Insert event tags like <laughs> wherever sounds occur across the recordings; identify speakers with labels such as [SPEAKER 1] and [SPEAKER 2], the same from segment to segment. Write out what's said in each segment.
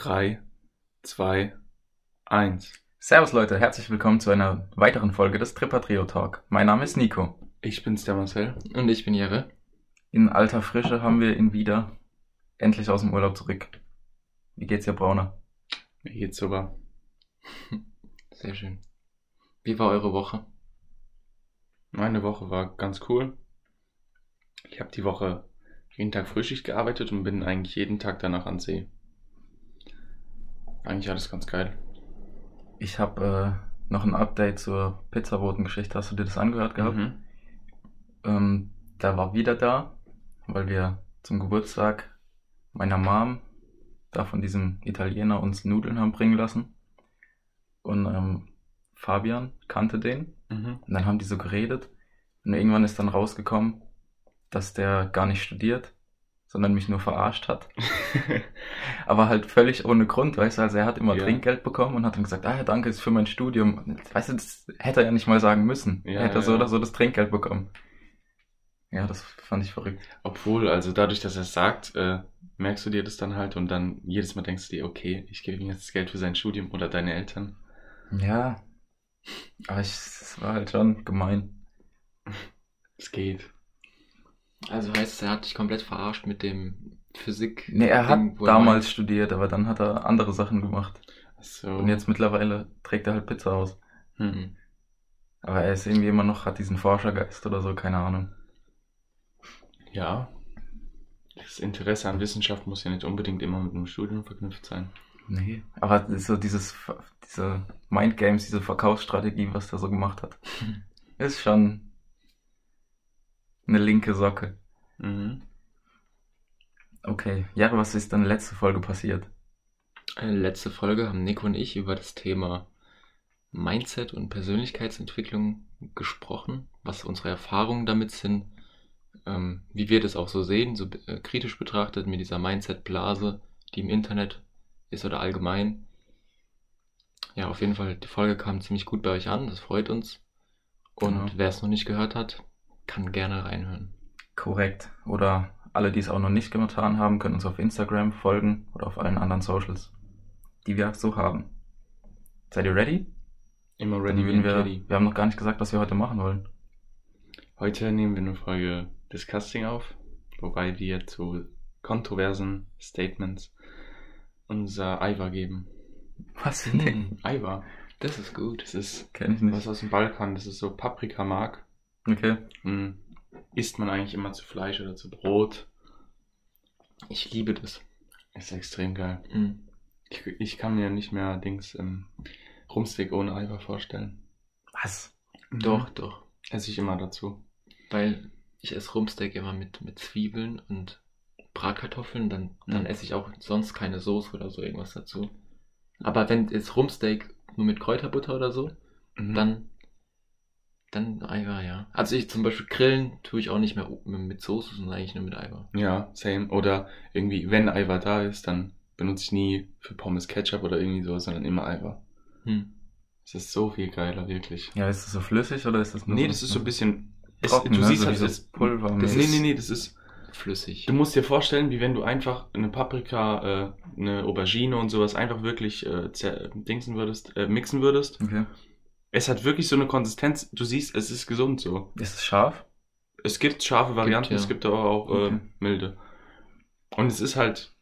[SPEAKER 1] 3, 2, 1.
[SPEAKER 2] Servus Leute, herzlich willkommen zu einer weiteren Folge des Tripper Trio Talk. Mein Name ist Nico.
[SPEAKER 1] Ich bin's, der Marcel.
[SPEAKER 3] Und ich bin Jere.
[SPEAKER 2] In alter Frische haben wir ihn wieder endlich aus dem Urlaub zurück. Wie geht's dir, Brauner?
[SPEAKER 1] Mir geht's super. <laughs>
[SPEAKER 3] Sehr schön. Wie war eure Woche?
[SPEAKER 1] Meine Woche war ganz cool. Ich habe die Woche jeden Tag Frühschicht gearbeitet und bin eigentlich jeden Tag danach an See. Eigentlich alles ganz geil.
[SPEAKER 2] Ich habe äh, noch ein Update zur Pizzaboten-Geschichte. Hast du dir das angehört gehabt?
[SPEAKER 1] Mhm.
[SPEAKER 2] Ähm, der war wieder da, weil wir zum Geburtstag meiner Mom da von diesem Italiener uns Nudeln haben bringen lassen. Und ähm, Fabian kannte den.
[SPEAKER 1] Mhm.
[SPEAKER 2] Und dann haben die so geredet. Und irgendwann ist dann rausgekommen, dass der gar nicht studiert, sondern mich nur verarscht hat. Aber halt völlig ohne Grund, weißt du, also er hat immer
[SPEAKER 1] Ja.
[SPEAKER 2] Trinkgeld bekommen und hat dann gesagt, ah ja, danke, ist für mein Studium. Weißt du, das hätte er ja nicht mal sagen müssen.
[SPEAKER 1] Ja,
[SPEAKER 2] er hätte
[SPEAKER 1] ja,
[SPEAKER 2] so oder so das Trinkgeld bekommen. Ja, das fand ich verrückt.
[SPEAKER 1] Obwohl, also dadurch, dass er es sagt, äh, merkst du dir das dann halt und dann jedes Mal denkst du dir, okay, ich gebe ihm jetzt das Geld für sein Studium oder deine Eltern.
[SPEAKER 2] Ja. Aber es war halt schon gemein.
[SPEAKER 1] Es geht.
[SPEAKER 3] Also heißt es, er hat dich komplett verarscht mit dem Physik.
[SPEAKER 2] Nee, er hat
[SPEAKER 3] Ding,
[SPEAKER 2] damals studiert, aber dann hat er andere Sachen gemacht.
[SPEAKER 1] So.
[SPEAKER 2] Und jetzt mittlerweile trägt er halt Pizza aus.
[SPEAKER 1] Hm.
[SPEAKER 3] Mhm.
[SPEAKER 2] Aber er ist irgendwie immer noch, hat diesen Forschergeist oder so, keine Ahnung.
[SPEAKER 1] Ja. Das Interesse an Wissenschaft muss ja nicht unbedingt immer mit einem Studium verknüpft sein.
[SPEAKER 2] Nee. Aber so dieses, diese Mindgames, diese Verkaufsstrategie, was der so gemacht hat, <laughs> ist schon eine linke Socke.
[SPEAKER 1] Mhm.
[SPEAKER 2] Okay. Jahre, was ist dann letzte Folge passiert?
[SPEAKER 3] Äh, Letzte Folge haben Nico und ich über das Thema Mindset und Persönlichkeitsentwicklung gesprochen, was unsere Erfahrungen damit sind, ähm, wie wir das auch so sehen, so äh, kritisch betrachtet mit dieser Mindset-Blase, die im Internet ist oder allgemein. Ja, auf jeden Fall, die Folge kam ziemlich gut bei euch an, das freut uns. Und
[SPEAKER 2] Genau.
[SPEAKER 3] wer es noch nicht gehört hat, kann gerne reinhören.
[SPEAKER 2] Korrekt. Oder alle, die es auch noch nicht getan haben, können uns auf Instagram folgen oder auf allen anderen Socials, die wir so haben. Seid ihr ready?
[SPEAKER 1] Immer ready,
[SPEAKER 2] wir,
[SPEAKER 1] ready.
[SPEAKER 2] wir haben noch gar nicht gesagt, was wir heute machen wollen.
[SPEAKER 1] Heute nehmen wir eine Folge Disgusting auf, wobei wir zu kontroversen Statements unser Eiwa geben.
[SPEAKER 2] Was ein
[SPEAKER 1] Eiwa,
[SPEAKER 3] Das ist gut.
[SPEAKER 1] das ist
[SPEAKER 2] Kenn ich
[SPEAKER 1] was
[SPEAKER 2] nicht.
[SPEAKER 1] aus dem Balkan, das ist so Paprikamark.
[SPEAKER 2] Okay.
[SPEAKER 1] Hm. Isst man eigentlich immer zu Fleisch oder zu Brot.
[SPEAKER 3] Ich liebe das.
[SPEAKER 1] Ist extrem geil.
[SPEAKER 3] Mhm.
[SPEAKER 1] Ich, ich kann mir nicht mehr Dings ähm, Rumsteak ohne Eiwa vorstellen.
[SPEAKER 2] Was?
[SPEAKER 3] Doch, doch.
[SPEAKER 1] Esse ich immer dazu.
[SPEAKER 3] Weil ich esse Rumsteak immer mit, mit Zwiebeln und Bratkartoffeln, dann, dann
[SPEAKER 1] Mhm.
[SPEAKER 3] esse ich auch sonst keine Soße oder so irgendwas dazu. Aber wenn jetzt Rumsteak nur mit Kräuterbutter oder so,
[SPEAKER 1] Mhm.
[SPEAKER 3] dann, dann Eiweiß, ja. Also ich zum Beispiel Grillen tue ich auch nicht mehr mit Soße, sondern eigentlich nur mit Eiweiß.
[SPEAKER 1] Ja, same. Oder irgendwie, wenn Eiwa da ist, dann benutze ich nie für Pommes Ketchup oder irgendwie so, sondern immer Eiwa.
[SPEAKER 3] Hm.
[SPEAKER 1] Es ist so viel geiler, wirklich.
[SPEAKER 2] Ja, ist das so flüssig oder ist das nur
[SPEAKER 1] Nee, das ist so ein bisschen. Es,
[SPEAKER 2] trocken,
[SPEAKER 1] du
[SPEAKER 2] ne?
[SPEAKER 1] siehst
[SPEAKER 2] so
[SPEAKER 1] halt,
[SPEAKER 2] dieses
[SPEAKER 1] das,
[SPEAKER 2] Pulver.
[SPEAKER 1] das, nee, nee, nee, das ist.
[SPEAKER 3] Flüssig.
[SPEAKER 1] Du musst dir vorstellen, wie wenn du einfach eine Paprika, äh, eine Aubergine und sowas einfach wirklich äh, dingsen würdest, äh, mixen würdest.
[SPEAKER 2] Okay.
[SPEAKER 1] Es hat wirklich so eine Konsistenz. Du siehst, es ist gesund so.
[SPEAKER 2] Ist es scharf?
[SPEAKER 1] Es gibt scharfe Varianten,
[SPEAKER 3] ja.
[SPEAKER 1] es gibt aber auch äh,
[SPEAKER 2] Okay.
[SPEAKER 1] milde. Und es ist halt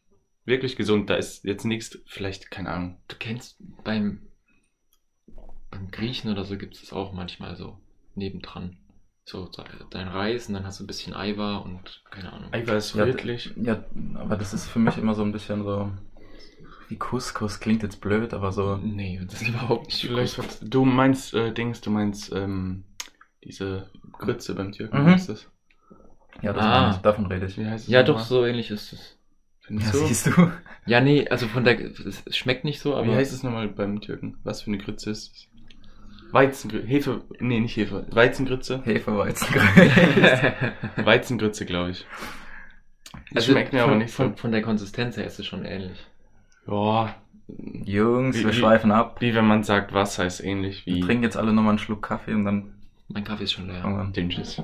[SPEAKER 1] wirklich gesund. Da ist jetzt nichts, vielleicht, keine Ahnung.
[SPEAKER 3] Du kennst beim, beim Griechen oder so gibt es das auch manchmal so nebendran. So so dein Reis und dann hast du ein bisschen Eiweiß und keine Ahnung.
[SPEAKER 1] Eiweiß ist
[SPEAKER 2] Ja,
[SPEAKER 1] wirklich.
[SPEAKER 2] Ja, aber das ist für mich immer so ein bisschen so wie Couscous. Klingt jetzt blöd, aber so.
[SPEAKER 3] Nee, das ist überhaupt nicht
[SPEAKER 1] Vielleicht,
[SPEAKER 3] Couscous.
[SPEAKER 1] du meinst äh, Dings, du meinst ähm, diese Grütze beim Türken,
[SPEAKER 2] Mhm.
[SPEAKER 1] was ist das?
[SPEAKER 2] Ja, das
[SPEAKER 3] Ah.
[SPEAKER 2] meine ich. Davon rede ich.
[SPEAKER 1] Wie heißt es
[SPEAKER 3] Ja, doch, so ähnlich ist es.
[SPEAKER 2] Ja,
[SPEAKER 1] du?
[SPEAKER 2] siehst du?
[SPEAKER 3] Ja, nee, also von der, es schmeckt nicht so, aber
[SPEAKER 1] Wie heißt es nochmal beim Türken? Was für eine Grütze ist es? Weizengrütze, Hefe, nee, nicht Hefe, Weizengrütze.
[SPEAKER 2] Hefeweizen.
[SPEAKER 1] Weizengrütze, glaube ich. Das
[SPEAKER 3] also
[SPEAKER 1] schmeckt mir
[SPEAKER 3] von,
[SPEAKER 1] aber nicht so.
[SPEAKER 3] Von, von der Konsistenz her ist es schon ähnlich.
[SPEAKER 1] Ja,
[SPEAKER 2] Jungs,
[SPEAKER 1] Wie-
[SPEAKER 2] wir
[SPEAKER 1] wie-
[SPEAKER 2] schweifen ab.
[SPEAKER 1] wie wenn man sagt, Wasser ist ähnlich
[SPEAKER 2] Wir
[SPEAKER 1] wie
[SPEAKER 2] trinken jetzt alle nochmal einen Schluck Kaffee und dann
[SPEAKER 3] Mein Kaffee ist schon leer.
[SPEAKER 2] wir an.
[SPEAKER 1] Dinges.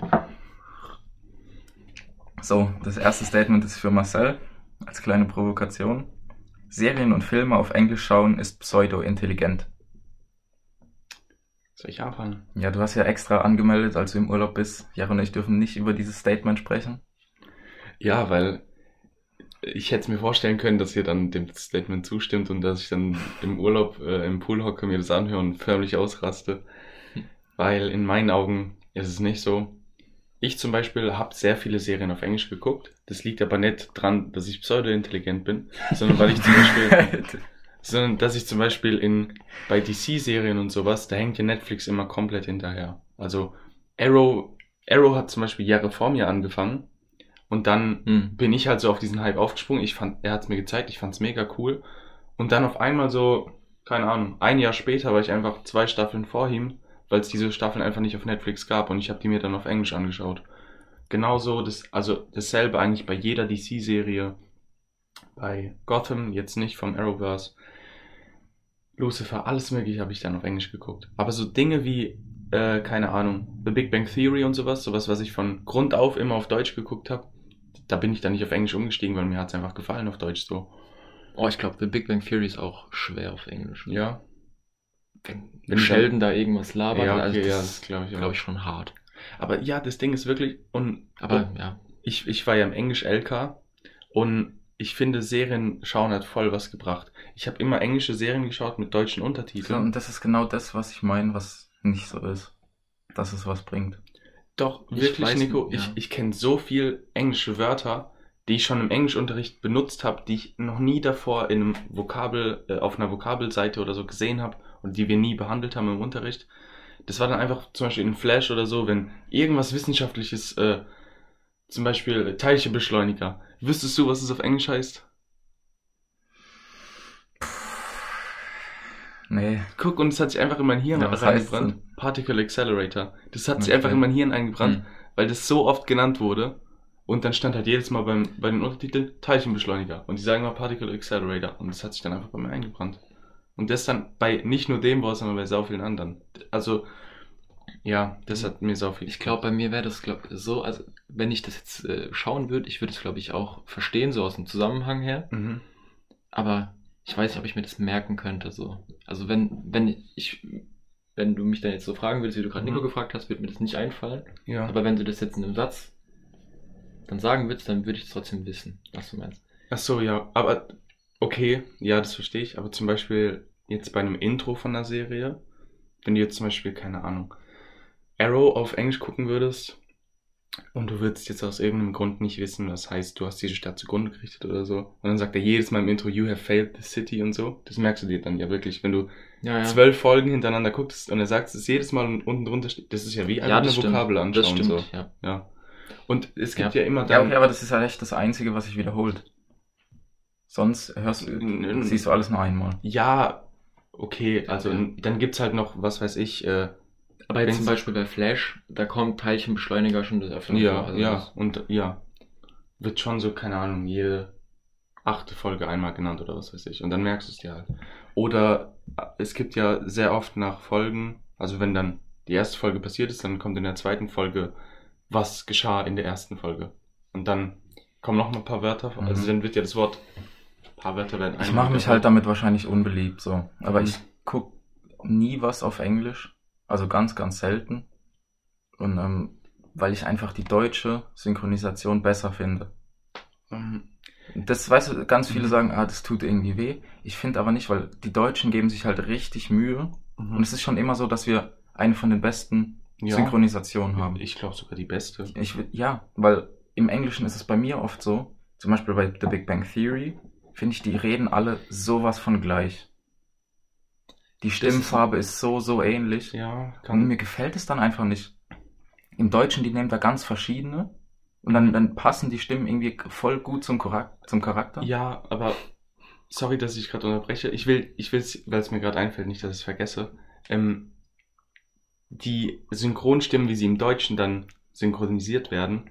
[SPEAKER 2] So, das erste Statement ist für Marcel als kleine Provokation. Serien und Filme auf Englisch schauen ist pseudo-intelligent.
[SPEAKER 1] Soll ich anfangen?
[SPEAKER 2] Ja, du hast ja extra angemeldet, als du im Urlaub bist. Jaro und ich dürfen nicht über dieses Statement sprechen.
[SPEAKER 1] Ja, weil ich hätte mir vorstellen können, dass ihr dann dem Statement zustimmt und dass ich dann im Urlaub äh, im Pool hocke, mir das anhöre und förmlich ausraste. Weil in meinen Augen ist es nicht so. Ich zum Beispiel habe sehr viele Serien auf Englisch geguckt. Das liegt aber nicht dran, dass ich pseudo-intelligent bin, sondern weil ich zum Beispiel, <laughs> sondern dass ich zum Beispiel in bei DC-Serien und sowas, da hängt ja Netflix immer komplett hinterher. Also Arrow, Arrow hat zum Beispiel Jahre vor mir angefangen und dann
[SPEAKER 3] Hm.
[SPEAKER 1] bin ich halt so auf diesen Hype aufgesprungen. Ich fand, er hat es mir gezeigt, ich fand's mega cool. Und dann auf einmal so, keine Ahnung, ein Jahr später war ich einfach zwei Staffeln vor ihm, weil es diese Staffeln einfach nicht auf Netflix gab und ich habe die mir dann auf Englisch angeschaut. Genauso, das, also dasselbe eigentlich bei jeder DC-Serie. Bei Gotham, jetzt nicht vom Arrowverse. Lucifer, alles mögliche habe ich dann auf Englisch geguckt. Aber so Dinge wie, äh, keine Ahnung, The Big Bang Theory und sowas, sowas, was ich von Grund auf immer auf Deutsch geguckt habe, da bin ich dann nicht auf Englisch umgestiegen, weil mir hat's einfach gefallen auf Deutsch so.
[SPEAKER 3] Oh, ich glaube, The Big Bang Theory ist auch schwer auf Englisch.
[SPEAKER 1] Ja.
[SPEAKER 3] Wenn,
[SPEAKER 1] Wenn
[SPEAKER 3] Sheldon da irgendwas labert,
[SPEAKER 1] Ja,
[SPEAKER 3] also
[SPEAKER 1] okay, ja,
[SPEAKER 3] das
[SPEAKER 1] das glaube ich auch.
[SPEAKER 3] glaube ich schon hart.
[SPEAKER 1] Aber ja, das Ding ist wirklich, und
[SPEAKER 3] Aber ja,
[SPEAKER 1] ich, ich war ja im Englisch LK und ich finde, Serien schauen hat voll was gebracht. Ich habe immer englische Serien geschaut mit deutschen
[SPEAKER 2] So,
[SPEAKER 1] Untertiteln.
[SPEAKER 2] und das ist genau das, was ich meine, was nicht so ist. Dass es was bringt.
[SPEAKER 1] Doch,
[SPEAKER 3] Ich
[SPEAKER 1] wirklich, Nico,
[SPEAKER 3] nicht,
[SPEAKER 1] ich,
[SPEAKER 3] ja.
[SPEAKER 1] ich kenne so viel englische Wörter, die ich schon im Englischunterricht benutzt habe, die ich noch nie davor in einem Vokabel, äh, auf einer Vokabelseite oder so gesehen habe und die wir nie behandelt haben im Unterricht. Das war dann einfach zum Beispiel in Flash oder so, wenn irgendwas Wissenschaftliches, äh, zum Beispiel Teilchenbeschleuniger. Wüsstest du, was es auf Englisch heißt?
[SPEAKER 2] Nee.
[SPEAKER 1] Guck, und es hat sich einfach in mein Hirn
[SPEAKER 2] Ja,
[SPEAKER 1] reingebrannt. Particle Accelerator. Das hat sich
[SPEAKER 2] Okay.
[SPEAKER 1] einfach in mein Hirn eingebrannt,
[SPEAKER 3] Hm.
[SPEAKER 1] weil das so oft genannt wurde. Und dann stand halt jedes Mal beim, bei den Untertiteln Teilchenbeschleuniger. Und die sagen mal Particle Accelerator. Und das hat sich dann einfach bei mir eingebrannt. Und das dann bei nicht nur dem Wort, sondern bei so vielen anderen. Also, ja, das hat mir so viel.
[SPEAKER 3] ich glaube, bei mir wäre das glaub, so, also wenn ich das jetzt äh, schauen würde, ich würde es, glaube ich, auch verstehen, so aus dem Zusammenhang her.
[SPEAKER 1] Mhm.
[SPEAKER 3] Aber ich weiß nicht, ob ich mir das merken könnte. So. Also wenn, wenn ich, wenn du mich dann jetzt so fragen würdest, wie du gerade
[SPEAKER 1] Mhm.
[SPEAKER 3] Nico gefragt hast, würde mir das nicht einfallen.
[SPEAKER 1] Ja.
[SPEAKER 3] Aber wenn du das jetzt in einem Satz dann sagen würdest, dann würde ich es trotzdem wissen, was du meinst.
[SPEAKER 1] Ach so, ja. Aber, okay, ja, das verstehe ich. Aber zum Beispiel jetzt bei einem Intro von einer Serie, wenn du jetzt zum Beispiel, keine Ahnung, Arrow auf Englisch gucken würdest und du würdest jetzt aus irgendeinem Grund nicht wissen, was heißt, du hast diese Stadt zugrunde gerichtet oder so. Und dann sagt er jedes Mal im Intro, you have failed the city und so. Das merkst du dir dann ja wirklich, wenn du
[SPEAKER 3] Ja, ja.
[SPEAKER 1] zwölf Folgen hintereinander guckst und er sagt es jedes Mal und unten drunter steht, das ist ja wie
[SPEAKER 3] ja,
[SPEAKER 1] eine. Vokabel anschauen.
[SPEAKER 3] Das stimmt,
[SPEAKER 1] So.
[SPEAKER 3] ja.
[SPEAKER 1] Ja. Und es gibt
[SPEAKER 3] Ja.
[SPEAKER 1] ja, immer
[SPEAKER 2] Ja,
[SPEAKER 1] dann.
[SPEAKER 2] okay, aber das ist ja echt das Einzige, was sich wiederholt. Sonst hörst du, siehst du alles nur einmal.
[SPEAKER 1] Ja, okay, also
[SPEAKER 3] Ja.
[SPEAKER 1] dann gibt's halt noch, was weiß ich, äh,
[SPEAKER 3] Aber jetzt zum Beispiel bei Flash, da kommt Teilchenbeschleuniger schon des Öfteren
[SPEAKER 1] ja,
[SPEAKER 3] vor. Also
[SPEAKER 1] ja,
[SPEAKER 3] das-
[SPEAKER 1] und ja, wird schon so, keine Ahnung, jede achte Folge einmal genannt oder was weiß ich. Und dann merkst du es dir halt. Oder äh, es gibt ja sehr oft nach Folgen, also wenn dann die erste Folge passiert ist, dann kommt in der zweiten Folge, was geschah in der ersten Folge. Und dann kommen noch mal ein paar Wörter,
[SPEAKER 2] Mhm.
[SPEAKER 1] also dann wird ja das Wort, ein paar Wörter werden
[SPEAKER 2] Ich mache mich halt damit wahrscheinlich unbeliebt, so. Aber
[SPEAKER 1] Mhm.
[SPEAKER 2] ich guck nie was auf Englisch. Also ganz, ganz selten. Und ähm, weil ich einfach die deutsche Synchronisation besser finde.
[SPEAKER 1] Ähm,
[SPEAKER 2] Das, weißt du, ganz viele
[SPEAKER 1] Mhm.
[SPEAKER 2] sagen, ah, das tut irgendwie weh. Ich finde aber nicht, weil die Deutschen geben sich halt richtig Mühe. Und es ist schon immer so, dass wir eine von den besten
[SPEAKER 1] Ja.
[SPEAKER 2] Synchronisationen haben.
[SPEAKER 1] Ich glaube sogar die beste.
[SPEAKER 2] Ich, ja, weil im Englischen ist es bei mir oft so, zum Beispiel bei The Big Bang Theory, finde ich, die reden alle sowas von gleich. Die Stimmfarbe ist so, so ähnlich.
[SPEAKER 1] Ja,
[SPEAKER 2] Und
[SPEAKER 1] kann
[SPEAKER 2] mir gefällt es dann einfach nicht. Im Deutschen, die nehmen da ganz verschiedene und dann, dann passen die Stimmen irgendwie voll gut zum, Charak zum Charakter.
[SPEAKER 1] Ja, aber sorry, dass ich gerade unterbreche. Ich will, ich will, weil es mir gerade einfällt, nicht, dass ich es vergesse. Ähm, die Synchronstimmen, wie sie im Deutschen dann synchronisiert werden,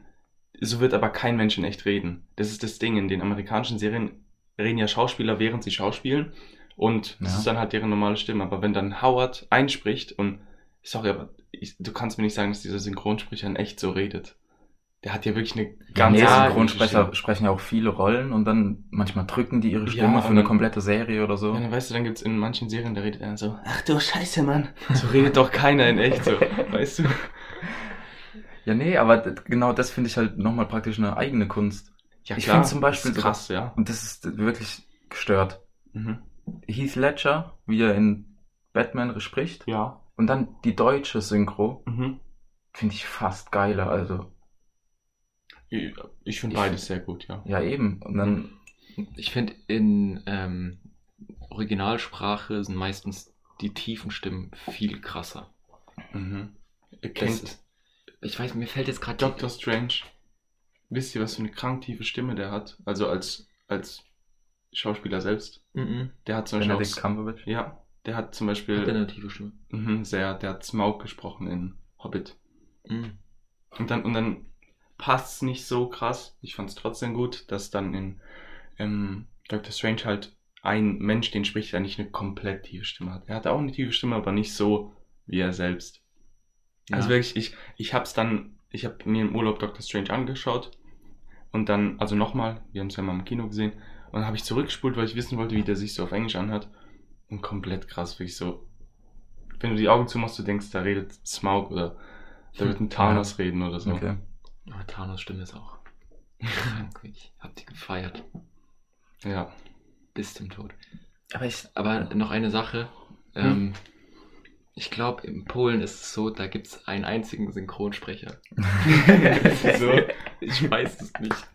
[SPEAKER 1] so wird aber kein Mensch in echt reden. Das ist das Ding. In den amerikanischen Serien reden ja Schauspieler, während sie schauspielen. Und das
[SPEAKER 2] Ja.
[SPEAKER 1] ist dann halt deren normale Stimme. Aber wenn dann Howard einspricht und sorry, aber ich, du kannst mir nicht sagen, dass dieser Synchronsprecher in echt so redet. der hat ja wirklich eine
[SPEAKER 2] Ja,
[SPEAKER 1] ganz
[SPEAKER 2] nee,
[SPEAKER 3] Ja,
[SPEAKER 2] Synchronsprecher sprechen ja auch viele Rollen und dann manchmal drücken die ihre
[SPEAKER 1] Ja,
[SPEAKER 2] Stimme für
[SPEAKER 1] und
[SPEAKER 2] eine komplette Serie oder so.
[SPEAKER 1] Ja, dann weißt du, dann gibt's in manchen Serien, da redet er so, ach du Scheiße, Mann. <laughs> So redet doch keiner in echt so, weißt du?
[SPEAKER 2] Ja, nee, aber genau das finde ich halt nochmal praktisch eine eigene Kunst.
[SPEAKER 1] Ja,
[SPEAKER 2] Ich find zum Beispiel
[SPEAKER 1] das ist krass, ja.
[SPEAKER 2] Und das ist wirklich gestört.
[SPEAKER 1] Mhm.
[SPEAKER 2] Heath Ledger, wie er in Batman spricht,
[SPEAKER 1] Ja.
[SPEAKER 2] und dann die deutsche Synchro,
[SPEAKER 1] Mhm.
[SPEAKER 2] finde ich fast geiler. Also,
[SPEAKER 1] Ich, ich finde beides sehr gut, ja.
[SPEAKER 2] ja eben. Und dann,
[SPEAKER 3] Ich finde, in ähm, Originalsprache sind meistens die tiefen Stimmen viel krasser.
[SPEAKER 1] Mhm. Kennt
[SPEAKER 3] ist, ich weiß, mir fällt jetzt gerade
[SPEAKER 1] Doctor Strange. Wisst ihr, was für eine krank tiefe Stimme der hat? Also als, als Schauspieler selbst.
[SPEAKER 3] Mhm.
[SPEAKER 1] Der hat zum Beispiel
[SPEAKER 2] Benedict Cumberbatch.
[SPEAKER 1] Ja, der hat zum
[SPEAKER 3] Hat
[SPEAKER 1] Beispiel
[SPEAKER 3] er eine tiefe Stimme?
[SPEAKER 1] mhm, sehr, der hat Smaug gesprochen in Hobbit.
[SPEAKER 3] Mhm.
[SPEAKER 1] Und dann, und dann passt es nicht so krass. Ich fand es trotzdem gut, dass dann in ähm, Doctor Strange halt ein Mensch, den spricht, der nicht eine komplett tiefe Stimme hat. Er hat auch eine tiefe Stimme, aber nicht so wie er selbst. Also
[SPEAKER 3] Ja.
[SPEAKER 1] wirklich, ich, ich hab's dann, ich habe mir im Urlaub Doctor Strange angeschaut und dann, also nochmal, wir haben es ja mal im Kino gesehen, und dann habe ich zurückgespult, weil ich wissen wollte, wie der sich so auf Englisch anhört. Und komplett krass, wirklich so. Wenn du die Augen zumachst, du denkst, da redet Smaug oder da wird ein <laughs> Thanos reden oder so.
[SPEAKER 2] Okay.
[SPEAKER 3] Aber Thanos Stimme ist auch <laughs> krank. Ich hab die gefeiert.
[SPEAKER 1] Ja.
[SPEAKER 3] Bis zum Tod.
[SPEAKER 2] Aber ich,
[SPEAKER 3] Aber noch eine Sache.
[SPEAKER 1] Hm.
[SPEAKER 3] Ähm, ich glaube, in Polen ist es so, da gibt es einen einzigen Synchronsprecher. <laughs> so, ich weiß es nicht.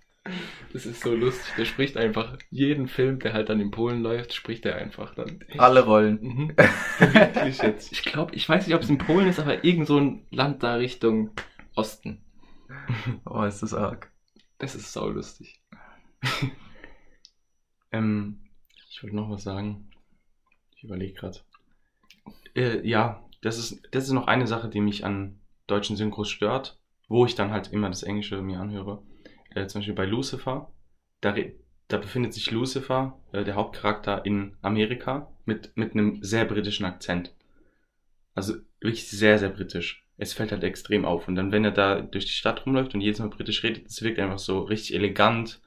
[SPEAKER 3] Das ist so lustig. Der spricht einfach jeden Film, der halt dann in Polen läuft, spricht er einfach dann.
[SPEAKER 2] alle Rollen.
[SPEAKER 3] Mhm. <laughs>
[SPEAKER 1] Wirklich jetzt.
[SPEAKER 3] Ich glaube, ich weiß nicht, ob es in Polen ist, aber irgend so ein Land da Richtung Osten.
[SPEAKER 2] Oh, ist das arg.
[SPEAKER 3] Das ist sau lustig. <laughs>
[SPEAKER 1] Ähm, ich wollte noch was sagen. Ich überlege gerade. Äh, ja, das ist, das ist noch eine Sache, die mich an deutschen Synchros stört, wo ich dann halt immer das Englische mir anhöre. Äh, zum Beispiel bei Lucifer, da, da befindet sich Lucifer, äh, der Hauptcharakter, in Amerika mit, mit einem sehr britischen Akzent. Also wirklich sehr, sehr britisch. Es fällt halt extrem auf. Und dann, wenn er da durch die Stadt rumläuft und jedes Mal britisch redet, das wirkt einfach so richtig elegant,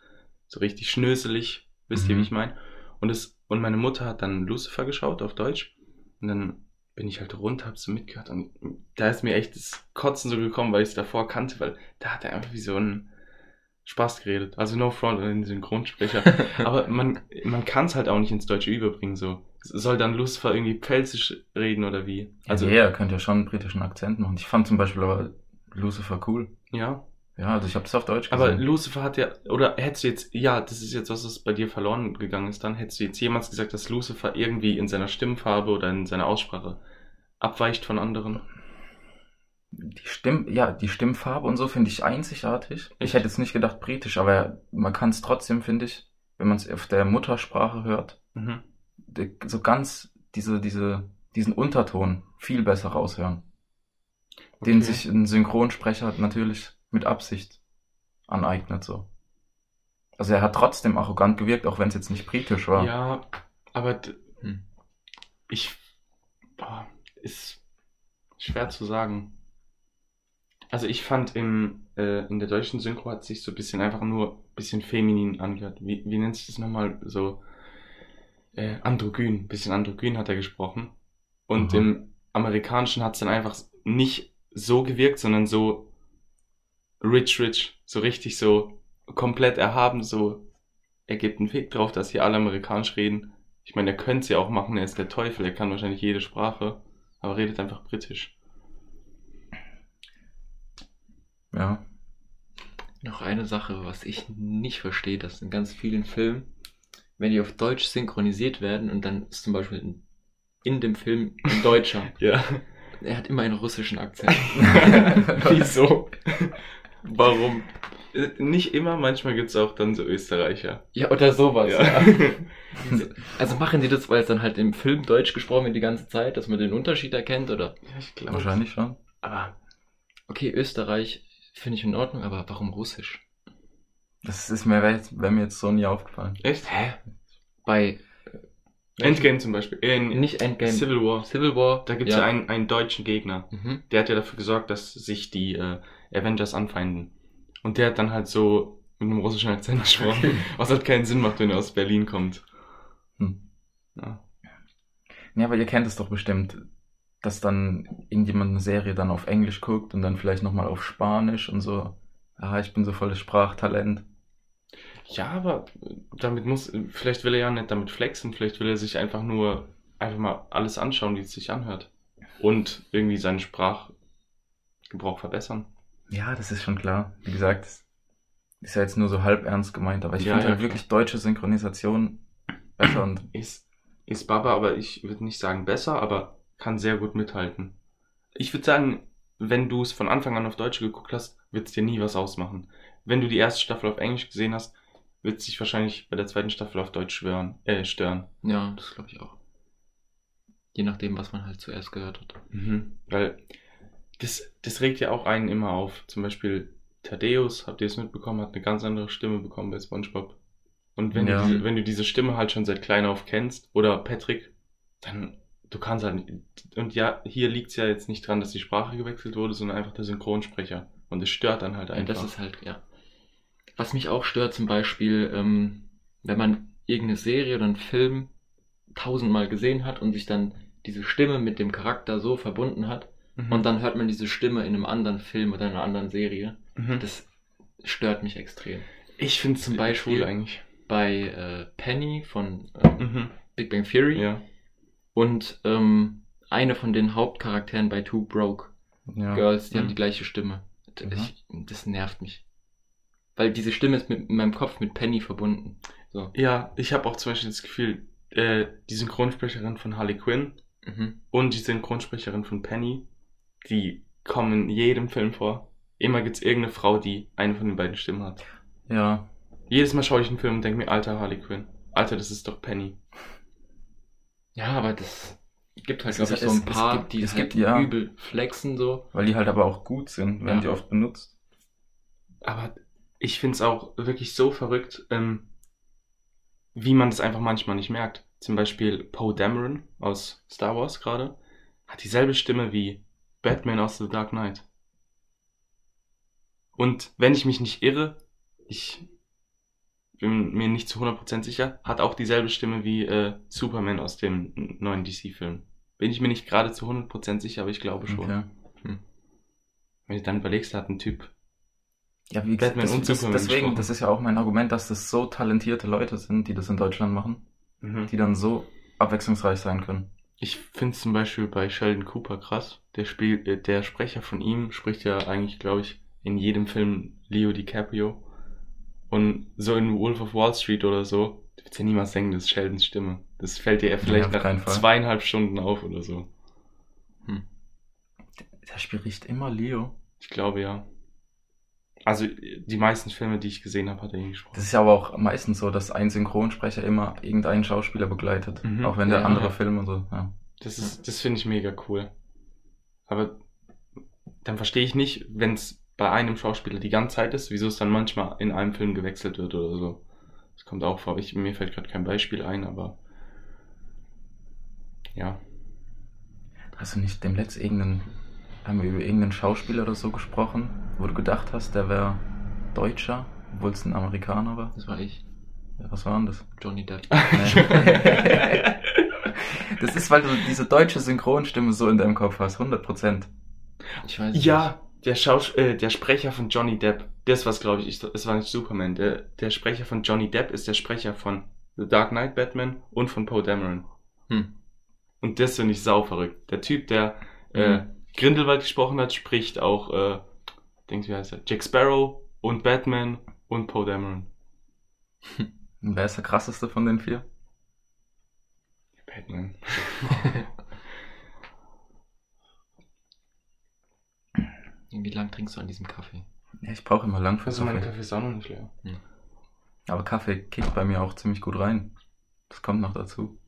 [SPEAKER 1] so richtig schnöselig. Wisst ihr,
[SPEAKER 2] Mhm.
[SPEAKER 1] wie ich meine? Und, es, und meine Mutter hat dann Lucifer geschaut auf Deutsch. Und dann bin ich halt runter, hab so mitgehört. Und da ist mir echt das Kotzen so gekommen, weil ich es davor kannte, weil da hat er einfach wie so ein Spaß geredet. Also no front an den Synchronsprecher. <laughs> Aber man, man kann es halt auch nicht ins Deutsche überbringen, so. Soll dann Lucifer irgendwie pfälzisch reden oder wie?
[SPEAKER 2] Also, ja, er könnte ja schon einen britischen Akzent machen. Ich fand zum Beispiel aber Lucifer cool.
[SPEAKER 1] ja.
[SPEAKER 2] Ja, also ich habe das auf Deutsch
[SPEAKER 1] Aber
[SPEAKER 2] gesehen.
[SPEAKER 1] Lucifer hat ja, oder hättest du jetzt, ja, das ist jetzt was, was bei dir verloren gegangen ist dann, hättest du jetzt jemals gesagt, dass Lucifer irgendwie in seiner Stimmfarbe oder in seiner Aussprache abweicht von anderen?
[SPEAKER 2] Die Stimm, ja, die Stimmfarbe und so finde ich einzigartig. Ich
[SPEAKER 1] Echt?
[SPEAKER 2] hätte jetzt nicht gedacht britisch, aber man kann es trotzdem, finde ich, wenn man es auf der Muttersprache hört,
[SPEAKER 1] Mhm.
[SPEAKER 2] so ganz diese, diese, diesen Unterton viel besser raushören. Den
[SPEAKER 1] Okay.
[SPEAKER 2] sich ein Synchronsprecher natürlich mit Absicht aneignet, so. Also er hat trotzdem arrogant gewirkt, auch wenn es jetzt nicht britisch war.
[SPEAKER 1] Ja, aber
[SPEAKER 3] Hm.
[SPEAKER 1] ich, boah, ist schwer zu sagen. Also ich fand im, äh, in der deutschen Synchro hat sich so ein bisschen einfach nur ein bisschen feminin angehört. Wie, wie nennt sich das nochmal? So, äh, androgyn, bisschen androgyn hat er gesprochen. Und
[SPEAKER 2] Mhm.
[SPEAKER 1] im amerikanischen hat es dann einfach nicht so gewirkt, sondern so rich, rich, so richtig so komplett erhaben, so er gibt einen Fick drauf, dass hier alle amerikanisch reden. Ich meine, er könnte es ja auch machen, er ist der Teufel, er kann wahrscheinlich jede Sprache, aber redet einfach britisch.
[SPEAKER 2] Ja.
[SPEAKER 3] Noch eine Sache, was ich nicht verstehe, dass in ganz vielen Filmen, wenn die auf Deutsch synchronisiert werden und dann ist zum Beispiel in, in dem Film ein Deutscher, <laughs>
[SPEAKER 1] Ja.
[SPEAKER 3] er hat immer einen russischen Akzent. <laughs> Wieso? Warum?
[SPEAKER 1] Äh, Nicht immer, manchmal gibt's auch dann so Österreicher.
[SPEAKER 3] Ja, oder sowas.
[SPEAKER 1] Ja.
[SPEAKER 3] Ja. <laughs> Also machen die das, weil es dann halt im Film Deutsch gesprochen wird die ganze Zeit, dass man den Unterschied erkennt, oder?
[SPEAKER 1] Ja, ich glaube.
[SPEAKER 2] Wahrscheinlich schon.
[SPEAKER 3] Aber, okay, Österreich finde ich in Ordnung, aber warum Russisch?
[SPEAKER 2] Das ist mir, wäre wär mir jetzt so nie aufgefallen.
[SPEAKER 1] Echt?
[SPEAKER 3] Hä? Bei
[SPEAKER 1] Endgame zum Beispiel. Äh, in
[SPEAKER 3] nicht Endgame.
[SPEAKER 1] Civil War.
[SPEAKER 3] Civil War.
[SPEAKER 1] Da gibt's ja, einen, einen deutschen Gegner.
[SPEAKER 3] Mhm.
[SPEAKER 1] Der hat ja dafür gesorgt, dass sich die äh, Avengers anfeinden. Und der hat dann halt so mit einem russischen Akzent <laughs> gesprochen, <laughs> was halt keinen Sinn macht, wenn er aus Berlin kommt.
[SPEAKER 2] Hm.
[SPEAKER 1] Ja.
[SPEAKER 2] Ja, aber ihr kennt es doch bestimmt, dass dann irgendjemand eine Serie dann auf Englisch guckt und dann vielleicht nochmal auf Spanisch und so. Ah, ich bin so volles Sprachtalent.
[SPEAKER 1] Ja, aber damit muss, vielleicht will er ja nicht damit flexen, vielleicht will er sich einfach nur einfach mal alles anschauen, wie es sich anhört. Und irgendwie seinen Sprachgebrauch verbessern.
[SPEAKER 2] Ja, das ist schon klar. Wie gesagt, ist ja jetzt nur so halb ernst gemeint, aber ich
[SPEAKER 1] Ja,
[SPEAKER 2] finde
[SPEAKER 1] ja,
[SPEAKER 2] halt wirklich deutsche Synchronisation besser und
[SPEAKER 1] Ist, ist Baba, aber ich würde nicht sagen besser, aber kann sehr gut mithalten. Ich würde sagen, wenn du es von Anfang an auf Deutsch geguckt hast, wird es dir nie was ausmachen. Wenn du die erste Staffel auf Englisch gesehen hast, wird es dich wahrscheinlich bei der zweiten Staffel auf Deutsch schwören, äh, stören.
[SPEAKER 3] Ja, das glaube ich auch. Je nachdem, was man halt zuerst gehört hat.
[SPEAKER 1] Mhm. Weil das, das regt ja auch einen immer auf. Zum Beispiel Thaddeus, habt ihr es mitbekommen, hat eine ganz andere Stimme bekommen bei SpongeBob. Und wenn,
[SPEAKER 2] Ja.
[SPEAKER 1] du diese, wenn du diese Stimme halt schon seit klein auf kennst, oder Patrick, dann du kannst halt nicht. Und ja, hier liegt es ja jetzt nicht dran, dass die Sprache gewechselt wurde, sondern einfach der Synchronsprecher. Und es stört dann halt
[SPEAKER 3] Ja,
[SPEAKER 1] einfach.
[SPEAKER 3] das ist halt, ja. Was mich auch stört, zum Beispiel, ähm, wenn man irgendeine Serie oder einen Film tausendmal gesehen hat und sich dann diese Stimme mit dem Charakter so verbunden hat
[SPEAKER 1] Mhm.
[SPEAKER 3] und dann hört man diese Stimme in einem anderen Film oder in einer anderen Serie.
[SPEAKER 1] Mhm.
[SPEAKER 3] Das stört mich extrem.
[SPEAKER 1] ich finde es
[SPEAKER 3] zum Beispiel-
[SPEAKER 1] eigentlich.
[SPEAKER 3] Bei äh, Penny von äh,
[SPEAKER 1] Mhm.
[SPEAKER 3] Big Bang Theory
[SPEAKER 1] Ja.
[SPEAKER 3] Und ähm, eine von den Hauptcharakteren bei Two Broke
[SPEAKER 2] ja.
[SPEAKER 3] Girls, die
[SPEAKER 1] Mhm.
[SPEAKER 3] haben die gleiche Stimme. Ich, das nervt mich. Weil diese Stimme ist mit, in meinem Kopf mit Penny verbunden. So.
[SPEAKER 1] Ja, ich habe auch zum Beispiel das Gefühl, äh, die Synchronsprecherin von Harley Quinn
[SPEAKER 3] Mhm.
[SPEAKER 1] und die Synchronsprecherin von Penny, die kommen in jedem Film vor. Immer gibt's irgendeine Frau, die eine von den beiden Stimmen hat.
[SPEAKER 2] ja,
[SPEAKER 1] Jedes Mal schaue ich einen Film und denke mir, alter Harley Quinn. Alter, das ist doch Penny.
[SPEAKER 3] Ja, aber das gibt halt,
[SPEAKER 2] Es
[SPEAKER 3] glaube ich, so
[SPEAKER 2] es-
[SPEAKER 3] ein
[SPEAKER 2] es
[SPEAKER 3] paar,
[SPEAKER 2] gibt-
[SPEAKER 3] die
[SPEAKER 2] es
[SPEAKER 3] halt
[SPEAKER 2] gibt, ja.
[SPEAKER 3] übel flexen so.
[SPEAKER 2] weil die halt aber auch gut sind, werden
[SPEAKER 3] Ja.
[SPEAKER 2] die oft benutzt.
[SPEAKER 1] Aber ich find's auch wirklich so verrückt, ähm, wie man das einfach manchmal nicht merkt. Zum Beispiel Poe Dameron aus Star Wars gerade hat dieselbe Stimme wie Batman aus The Dark Knight. Und wenn ich mich nicht irre, ich bin mir nicht zu 100% sicher, hat auch dieselbe Stimme wie äh, Superman aus dem neuen DC-Film. Bin ich mir nicht gerade zu 100% sicher, aber ich glaube schon.
[SPEAKER 2] Okay.
[SPEAKER 1] Wenn du dann überlegst, hat ein Typ
[SPEAKER 2] Ja, wie gesagt,
[SPEAKER 1] Batman
[SPEAKER 2] das,
[SPEAKER 1] und
[SPEAKER 2] das,
[SPEAKER 1] Superman
[SPEAKER 2] deswegen,
[SPEAKER 1] gesprochen.
[SPEAKER 2] das ist ja auch mein Argument, dass das so talentierte Leute sind, die das in Deutschland machen,
[SPEAKER 1] Mhm.
[SPEAKER 2] die dann so abwechslungsreich sein können.
[SPEAKER 1] Ich finde zum Beispiel bei Sheldon Cooper krass. Der Spiel, äh, der Sprecher von ihm spricht ja eigentlich, glaube ich, in jedem Film Leo DiCaprio. Und so in Wolf of Wall Street oder so, du würdest ja niemals denken, das ist Sheldons Stimme. Das fällt dir ja vielleicht
[SPEAKER 2] keinen
[SPEAKER 1] nach
[SPEAKER 2] Fall.
[SPEAKER 1] zweieinhalb Stunden auf oder so.
[SPEAKER 3] Hm.
[SPEAKER 2] Der spricht immer Leo.
[SPEAKER 1] Ich glaube ja. Also die meisten Filme, die ich gesehen habe, hat er ihn gesprochen.
[SPEAKER 2] Das ist ja aber auch meistens so, dass ein Synchronsprecher immer irgendeinen Schauspieler begleitet.
[SPEAKER 1] Mhm.
[SPEAKER 2] Auch wenn der
[SPEAKER 3] Ja.
[SPEAKER 2] andere Film und so, ja.
[SPEAKER 1] Das ist, das finde ich mega cool. Aber dann verstehe ich nicht, wenn es bei einem Schauspieler die ganze Zeit ist, wieso es dann manchmal in einem Film gewechselt wird oder so. Das kommt auch vor. Ich, mir fällt gerade kein Beispiel ein, aber ja.
[SPEAKER 2] Hast du nicht dem letzten irgendeinen, haben wir über irgendeinen Schauspieler oder so gesprochen, wo du gedacht hast, der wäre Deutscher, obwohl es ein Amerikaner war?
[SPEAKER 3] Das war ich.
[SPEAKER 2] Ja, was war denn das?
[SPEAKER 3] Johnny Depp. <laughs>
[SPEAKER 2] das ist, weil du diese deutsche Synchronstimme so in deinem Kopf hast, 100 Prozent.
[SPEAKER 3] Ich weiß es
[SPEAKER 1] ja, der, Schaus äh, der Sprecher von Johnny Depp, das was glaube ich, ich, es war nicht Superman, der, der Sprecher von Johnny Depp ist der Sprecher von The Dark Knight Batman und von Poe Dameron.
[SPEAKER 3] Hm.
[SPEAKER 1] Und das finde ich sau verrückt. Der Typ, der äh,
[SPEAKER 2] Mhm.
[SPEAKER 1] Grindelwald gesprochen hat, spricht auch, äh, denkst wie heißt er? Jack Sparrow und Batman und Poe Dameron.
[SPEAKER 2] Und wer ist der krasseste von den vier?
[SPEAKER 1] Batman. <laughs>
[SPEAKER 3] Wie lang trinkst du an diesem Kaffee?
[SPEAKER 2] Ja, ich brauche immer lang für
[SPEAKER 1] Also mein
[SPEAKER 2] Kaffee.
[SPEAKER 1] Kaffee ist auch noch nicht leer.
[SPEAKER 2] Aber Kaffee kickt bei mir auch ziemlich gut rein. Das kommt noch dazu.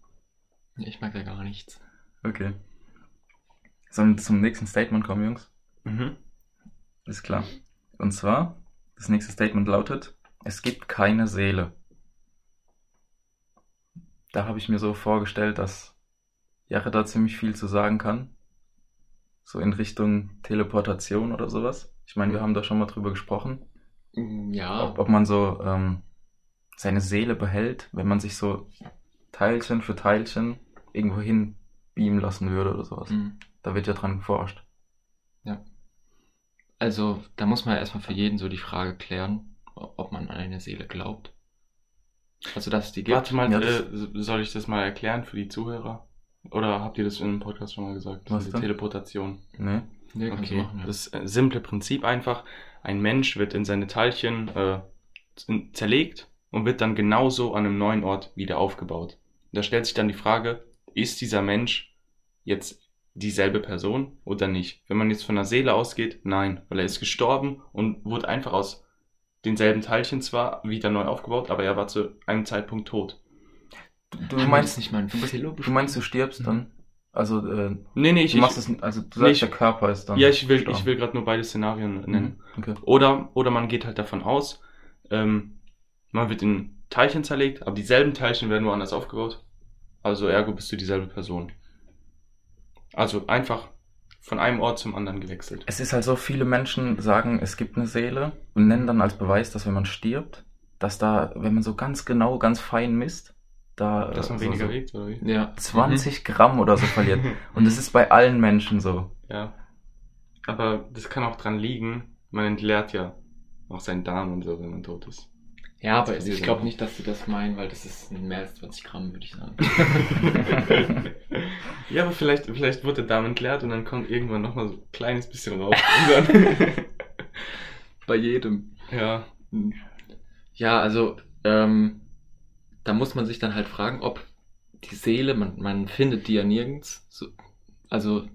[SPEAKER 3] Ich mag ja gar nichts.
[SPEAKER 2] Okay. Sollen wir zum nächsten Statement kommen, Jungs?
[SPEAKER 1] Mhm.
[SPEAKER 2] Ist klar. Und zwar, das nächste Statement lautet, es gibt keine Seele. Da habe ich mir so vorgestellt, dass Jare da ziemlich viel zu sagen kann. So in Richtung Teleportation oder sowas. Ich meine, wir haben da schon mal drüber gesprochen.
[SPEAKER 3] Mm, Ja.
[SPEAKER 2] Ob, ob man so ähm, seine Seele behält, wenn man sich so Teilchen für Teilchen irgendwo hin beamen lassen würde oder sowas.
[SPEAKER 3] Mm.
[SPEAKER 2] Da wird ja dran geforscht.
[SPEAKER 3] Also, da muss man erstmal für jeden so die Frage klären, ob man an eine Seele glaubt. Also, dass die gibt.
[SPEAKER 1] Warte mal,
[SPEAKER 2] Ja,
[SPEAKER 1] äh, soll ich das mal erklären für die Zuhörer? Oder habt ihr das in einem Podcast schon mal gesagt?
[SPEAKER 2] Was
[SPEAKER 1] Diese
[SPEAKER 2] denn?
[SPEAKER 1] Teleportation.
[SPEAKER 2] Ne?
[SPEAKER 3] Nee, du
[SPEAKER 1] Okay, das simple Prinzip einfach. Ein Mensch wird in seine Teilchen äh, zerlegt und wird dann genauso an einem neuen Ort wieder aufgebaut. Da stellt sich dann die Frage, ist dieser Mensch jetzt dieselbe Person oder nicht? Wenn man jetzt von der Seele ausgeht, nein, weil er ist gestorben und wurde einfach aus denselben Teilchen zwar wieder neu aufgebaut, aber er war zu einem Zeitpunkt tot.
[SPEAKER 2] Du, meinst
[SPEAKER 3] nicht mal in
[SPEAKER 2] du, bist, du meinst, du stirbst dann? Also äh,
[SPEAKER 1] Nee, nee, ich,
[SPEAKER 2] du machst
[SPEAKER 1] ich,
[SPEAKER 2] es, also du
[SPEAKER 1] nee,
[SPEAKER 2] sagst,
[SPEAKER 1] ich-
[SPEAKER 2] der Körper ist dann.
[SPEAKER 1] ja, ich will,
[SPEAKER 2] gestorben.
[SPEAKER 1] ich will gerade nur beide Szenarien nennen.
[SPEAKER 2] Mhm. Okay.
[SPEAKER 1] Oder, oder man geht halt davon aus, ähm, man wird in Teilchen zerlegt, aber dieselben Teilchen werden woanders aufgebaut. Also ergo bist du dieselbe Person. Also einfach von einem Ort zum anderen gewechselt.
[SPEAKER 2] Es ist halt so, viele Menschen sagen, es gibt eine Seele und nennen dann als Beweis, dass wenn man stirbt, dass da, wenn man so ganz genau, ganz fein misst, da
[SPEAKER 1] Dass man
[SPEAKER 2] äh, so,
[SPEAKER 1] weniger
[SPEAKER 2] so
[SPEAKER 1] wiegt, oder wie?
[SPEAKER 3] Ja.
[SPEAKER 2] 20 Gramm oder so verliert. <laughs> Und das ist bei allen Menschen so.
[SPEAKER 1] Ja. Aber das kann auch dran liegen, man entleert ja auch seinen Darm und so, wenn man tot ist.
[SPEAKER 3] Ja, aber ich glaube nicht, dass sie das meinen, weil das ist mehr als 20 Gramm, würde ich sagen. <laughs> <laughs>
[SPEAKER 1] ja, aber vielleicht, vielleicht wird der Darm entleert und dann kommt irgendwann nochmal so ein kleines bisschen raus. Und dann,
[SPEAKER 3] Bei jedem.
[SPEAKER 1] ja.
[SPEAKER 3] Ja, also, ähm, da muss man sich dann halt fragen, ob die Seele, man, man findet die ja nirgends, so, also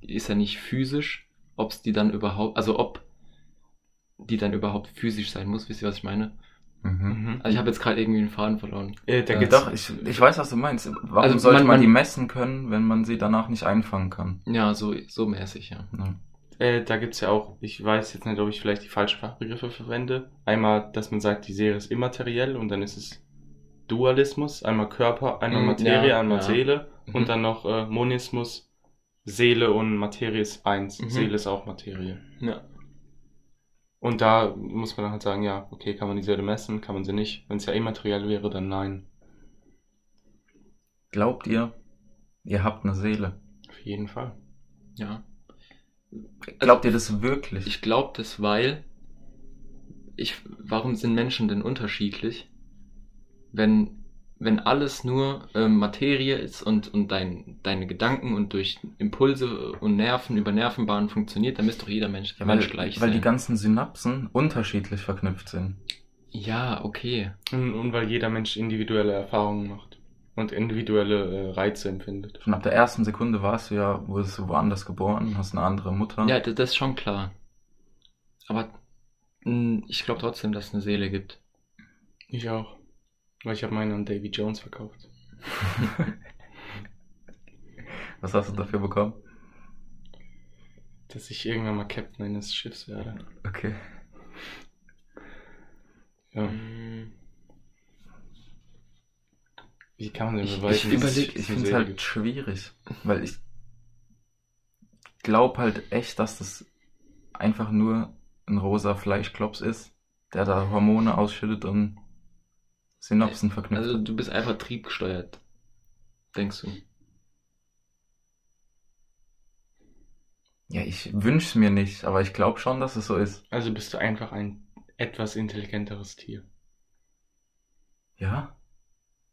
[SPEAKER 3] ist ja nicht physisch, ob es die dann überhaupt, also ob die dann überhaupt physisch sein muss, wisst ihr, was ich meine?
[SPEAKER 2] Mhm.
[SPEAKER 1] Mhm.
[SPEAKER 3] Also ich habe jetzt gerade irgendwie den Faden verloren.
[SPEAKER 1] Äh,
[SPEAKER 2] Äh,
[SPEAKER 1] gibt's,
[SPEAKER 2] doch, ich, ich weiß, was du meinst. Warum
[SPEAKER 3] Also
[SPEAKER 2] sollte
[SPEAKER 3] man-
[SPEAKER 2] man, die messen können, wenn man sie danach nicht einfangen kann?
[SPEAKER 3] Ja, so, so mäßig, ja.
[SPEAKER 2] Ja.
[SPEAKER 1] Äh, da gibt's ja auch, ich weiß jetzt nicht, ob ich vielleicht die falschen Fachbegriffe verwende. Einmal, dass man sagt, die Seele ist immateriell und dann ist es Dualismus. Einmal Körper, einmal
[SPEAKER 3] Mm,
[SPEAKER 1] Materie,
[SPEAKER 3] ja,
[SPEAKER 1] einmal
[SPEAKER 3] ja.
[SPEAKER 1] Seele.
[SPEAKER 3] Mhm.
[SPEAKER 1] Und dann noch äh, Monismus. Seele und Materie ist eins.
[SPEAKER 3] Mhm.
[SPEAKER 1] Seele ist auch Materie.
[SPEAKER 3] Ja.
[SPEAKER 1] Und da muss man dann halt sagen, ja, okay, kann man die Seele messen, kann man sie nicht. Wenn es ja immateriell wäre, dann nein.
[SPEAKER 2] Glaubt ihr, ihr habt eine Seele?
[SPEAKER 1] Auf jeden Fall.
[SPEAKER 3] Ja.
[SPEAKER 2] Glaubt ihr das wirklich?
[SPEAKER 3] Ich glaube das, weil ich, warum sind Menschen denn unterschiedlich? Wenn, wenn alles nur ähm, Materie ist und, und dein, deine Gedanken und durch Impulse und Nerven über Nervenbahnen funktioniert, dann müsste doch jeder Mensch,
[SPEAKER 2] ja, weil,
[SPEAKER 3] Mensch gleich
[SPEAKER 2] weil
[SPEAKER 3] sein.
[SPEAKER 2] die ganzen Synapsen unterschiedlich verknüpft sind.
[SPEAKER 3] ja, okay.
[SPEAKER 1] Und, und weil jeder Mensch individuelle Erfahrungen macht und individuelle äh, Reize empfindet.
[SPEAKER 2] Schon ab der ersten Sekunde warst du ja, wurdest du woanders geboren, hast eine andere Mutter.
[SPEAKER 3] Ja, das, das ist schon klar. Aber mh, ich glaube trotzdem, dass es eine Seele gibt.
[SPEAKER 1] Ich auch. Weil ich habe meine an Davy Jones verkauft. <laughs>
[SPEAKER 2] Was hast du dafür bekommen?
[SPEAKER 1] Dass ich irgendwann mal Captain eines Schiffs werde.
[SPEAKER 2] Okay.
[SPEAKER 1] Ja.
[SPEAKER 3] Mm,
[SPEAKER 1] Wie kann man denn
[SPEAKER 3] Ich-
[SPEAKER 1] beweisen,
[SPEAKER 3] ich
[SPEAKER 2] Ich
[SPEAKER 1] eine
[SPEAKER 2] finde es halt schwierig, weil ich glaube halt echt, dass das einfach nur ein rosa Fleischklops ist, der da Hormone ausschüttet und Synapsen verknüpft.
[SPEAKER 3] Also du bist einfach triebgesteuert, denkst du?
[SPEAKER 2] ja, ich wünsch's mir nicht, aber ich glaube schon, dass es so ist.
[SPEAKER 1] Also bist du einfach ein etwas intelligenteres Tier.
[SPEAKER 2] Ja?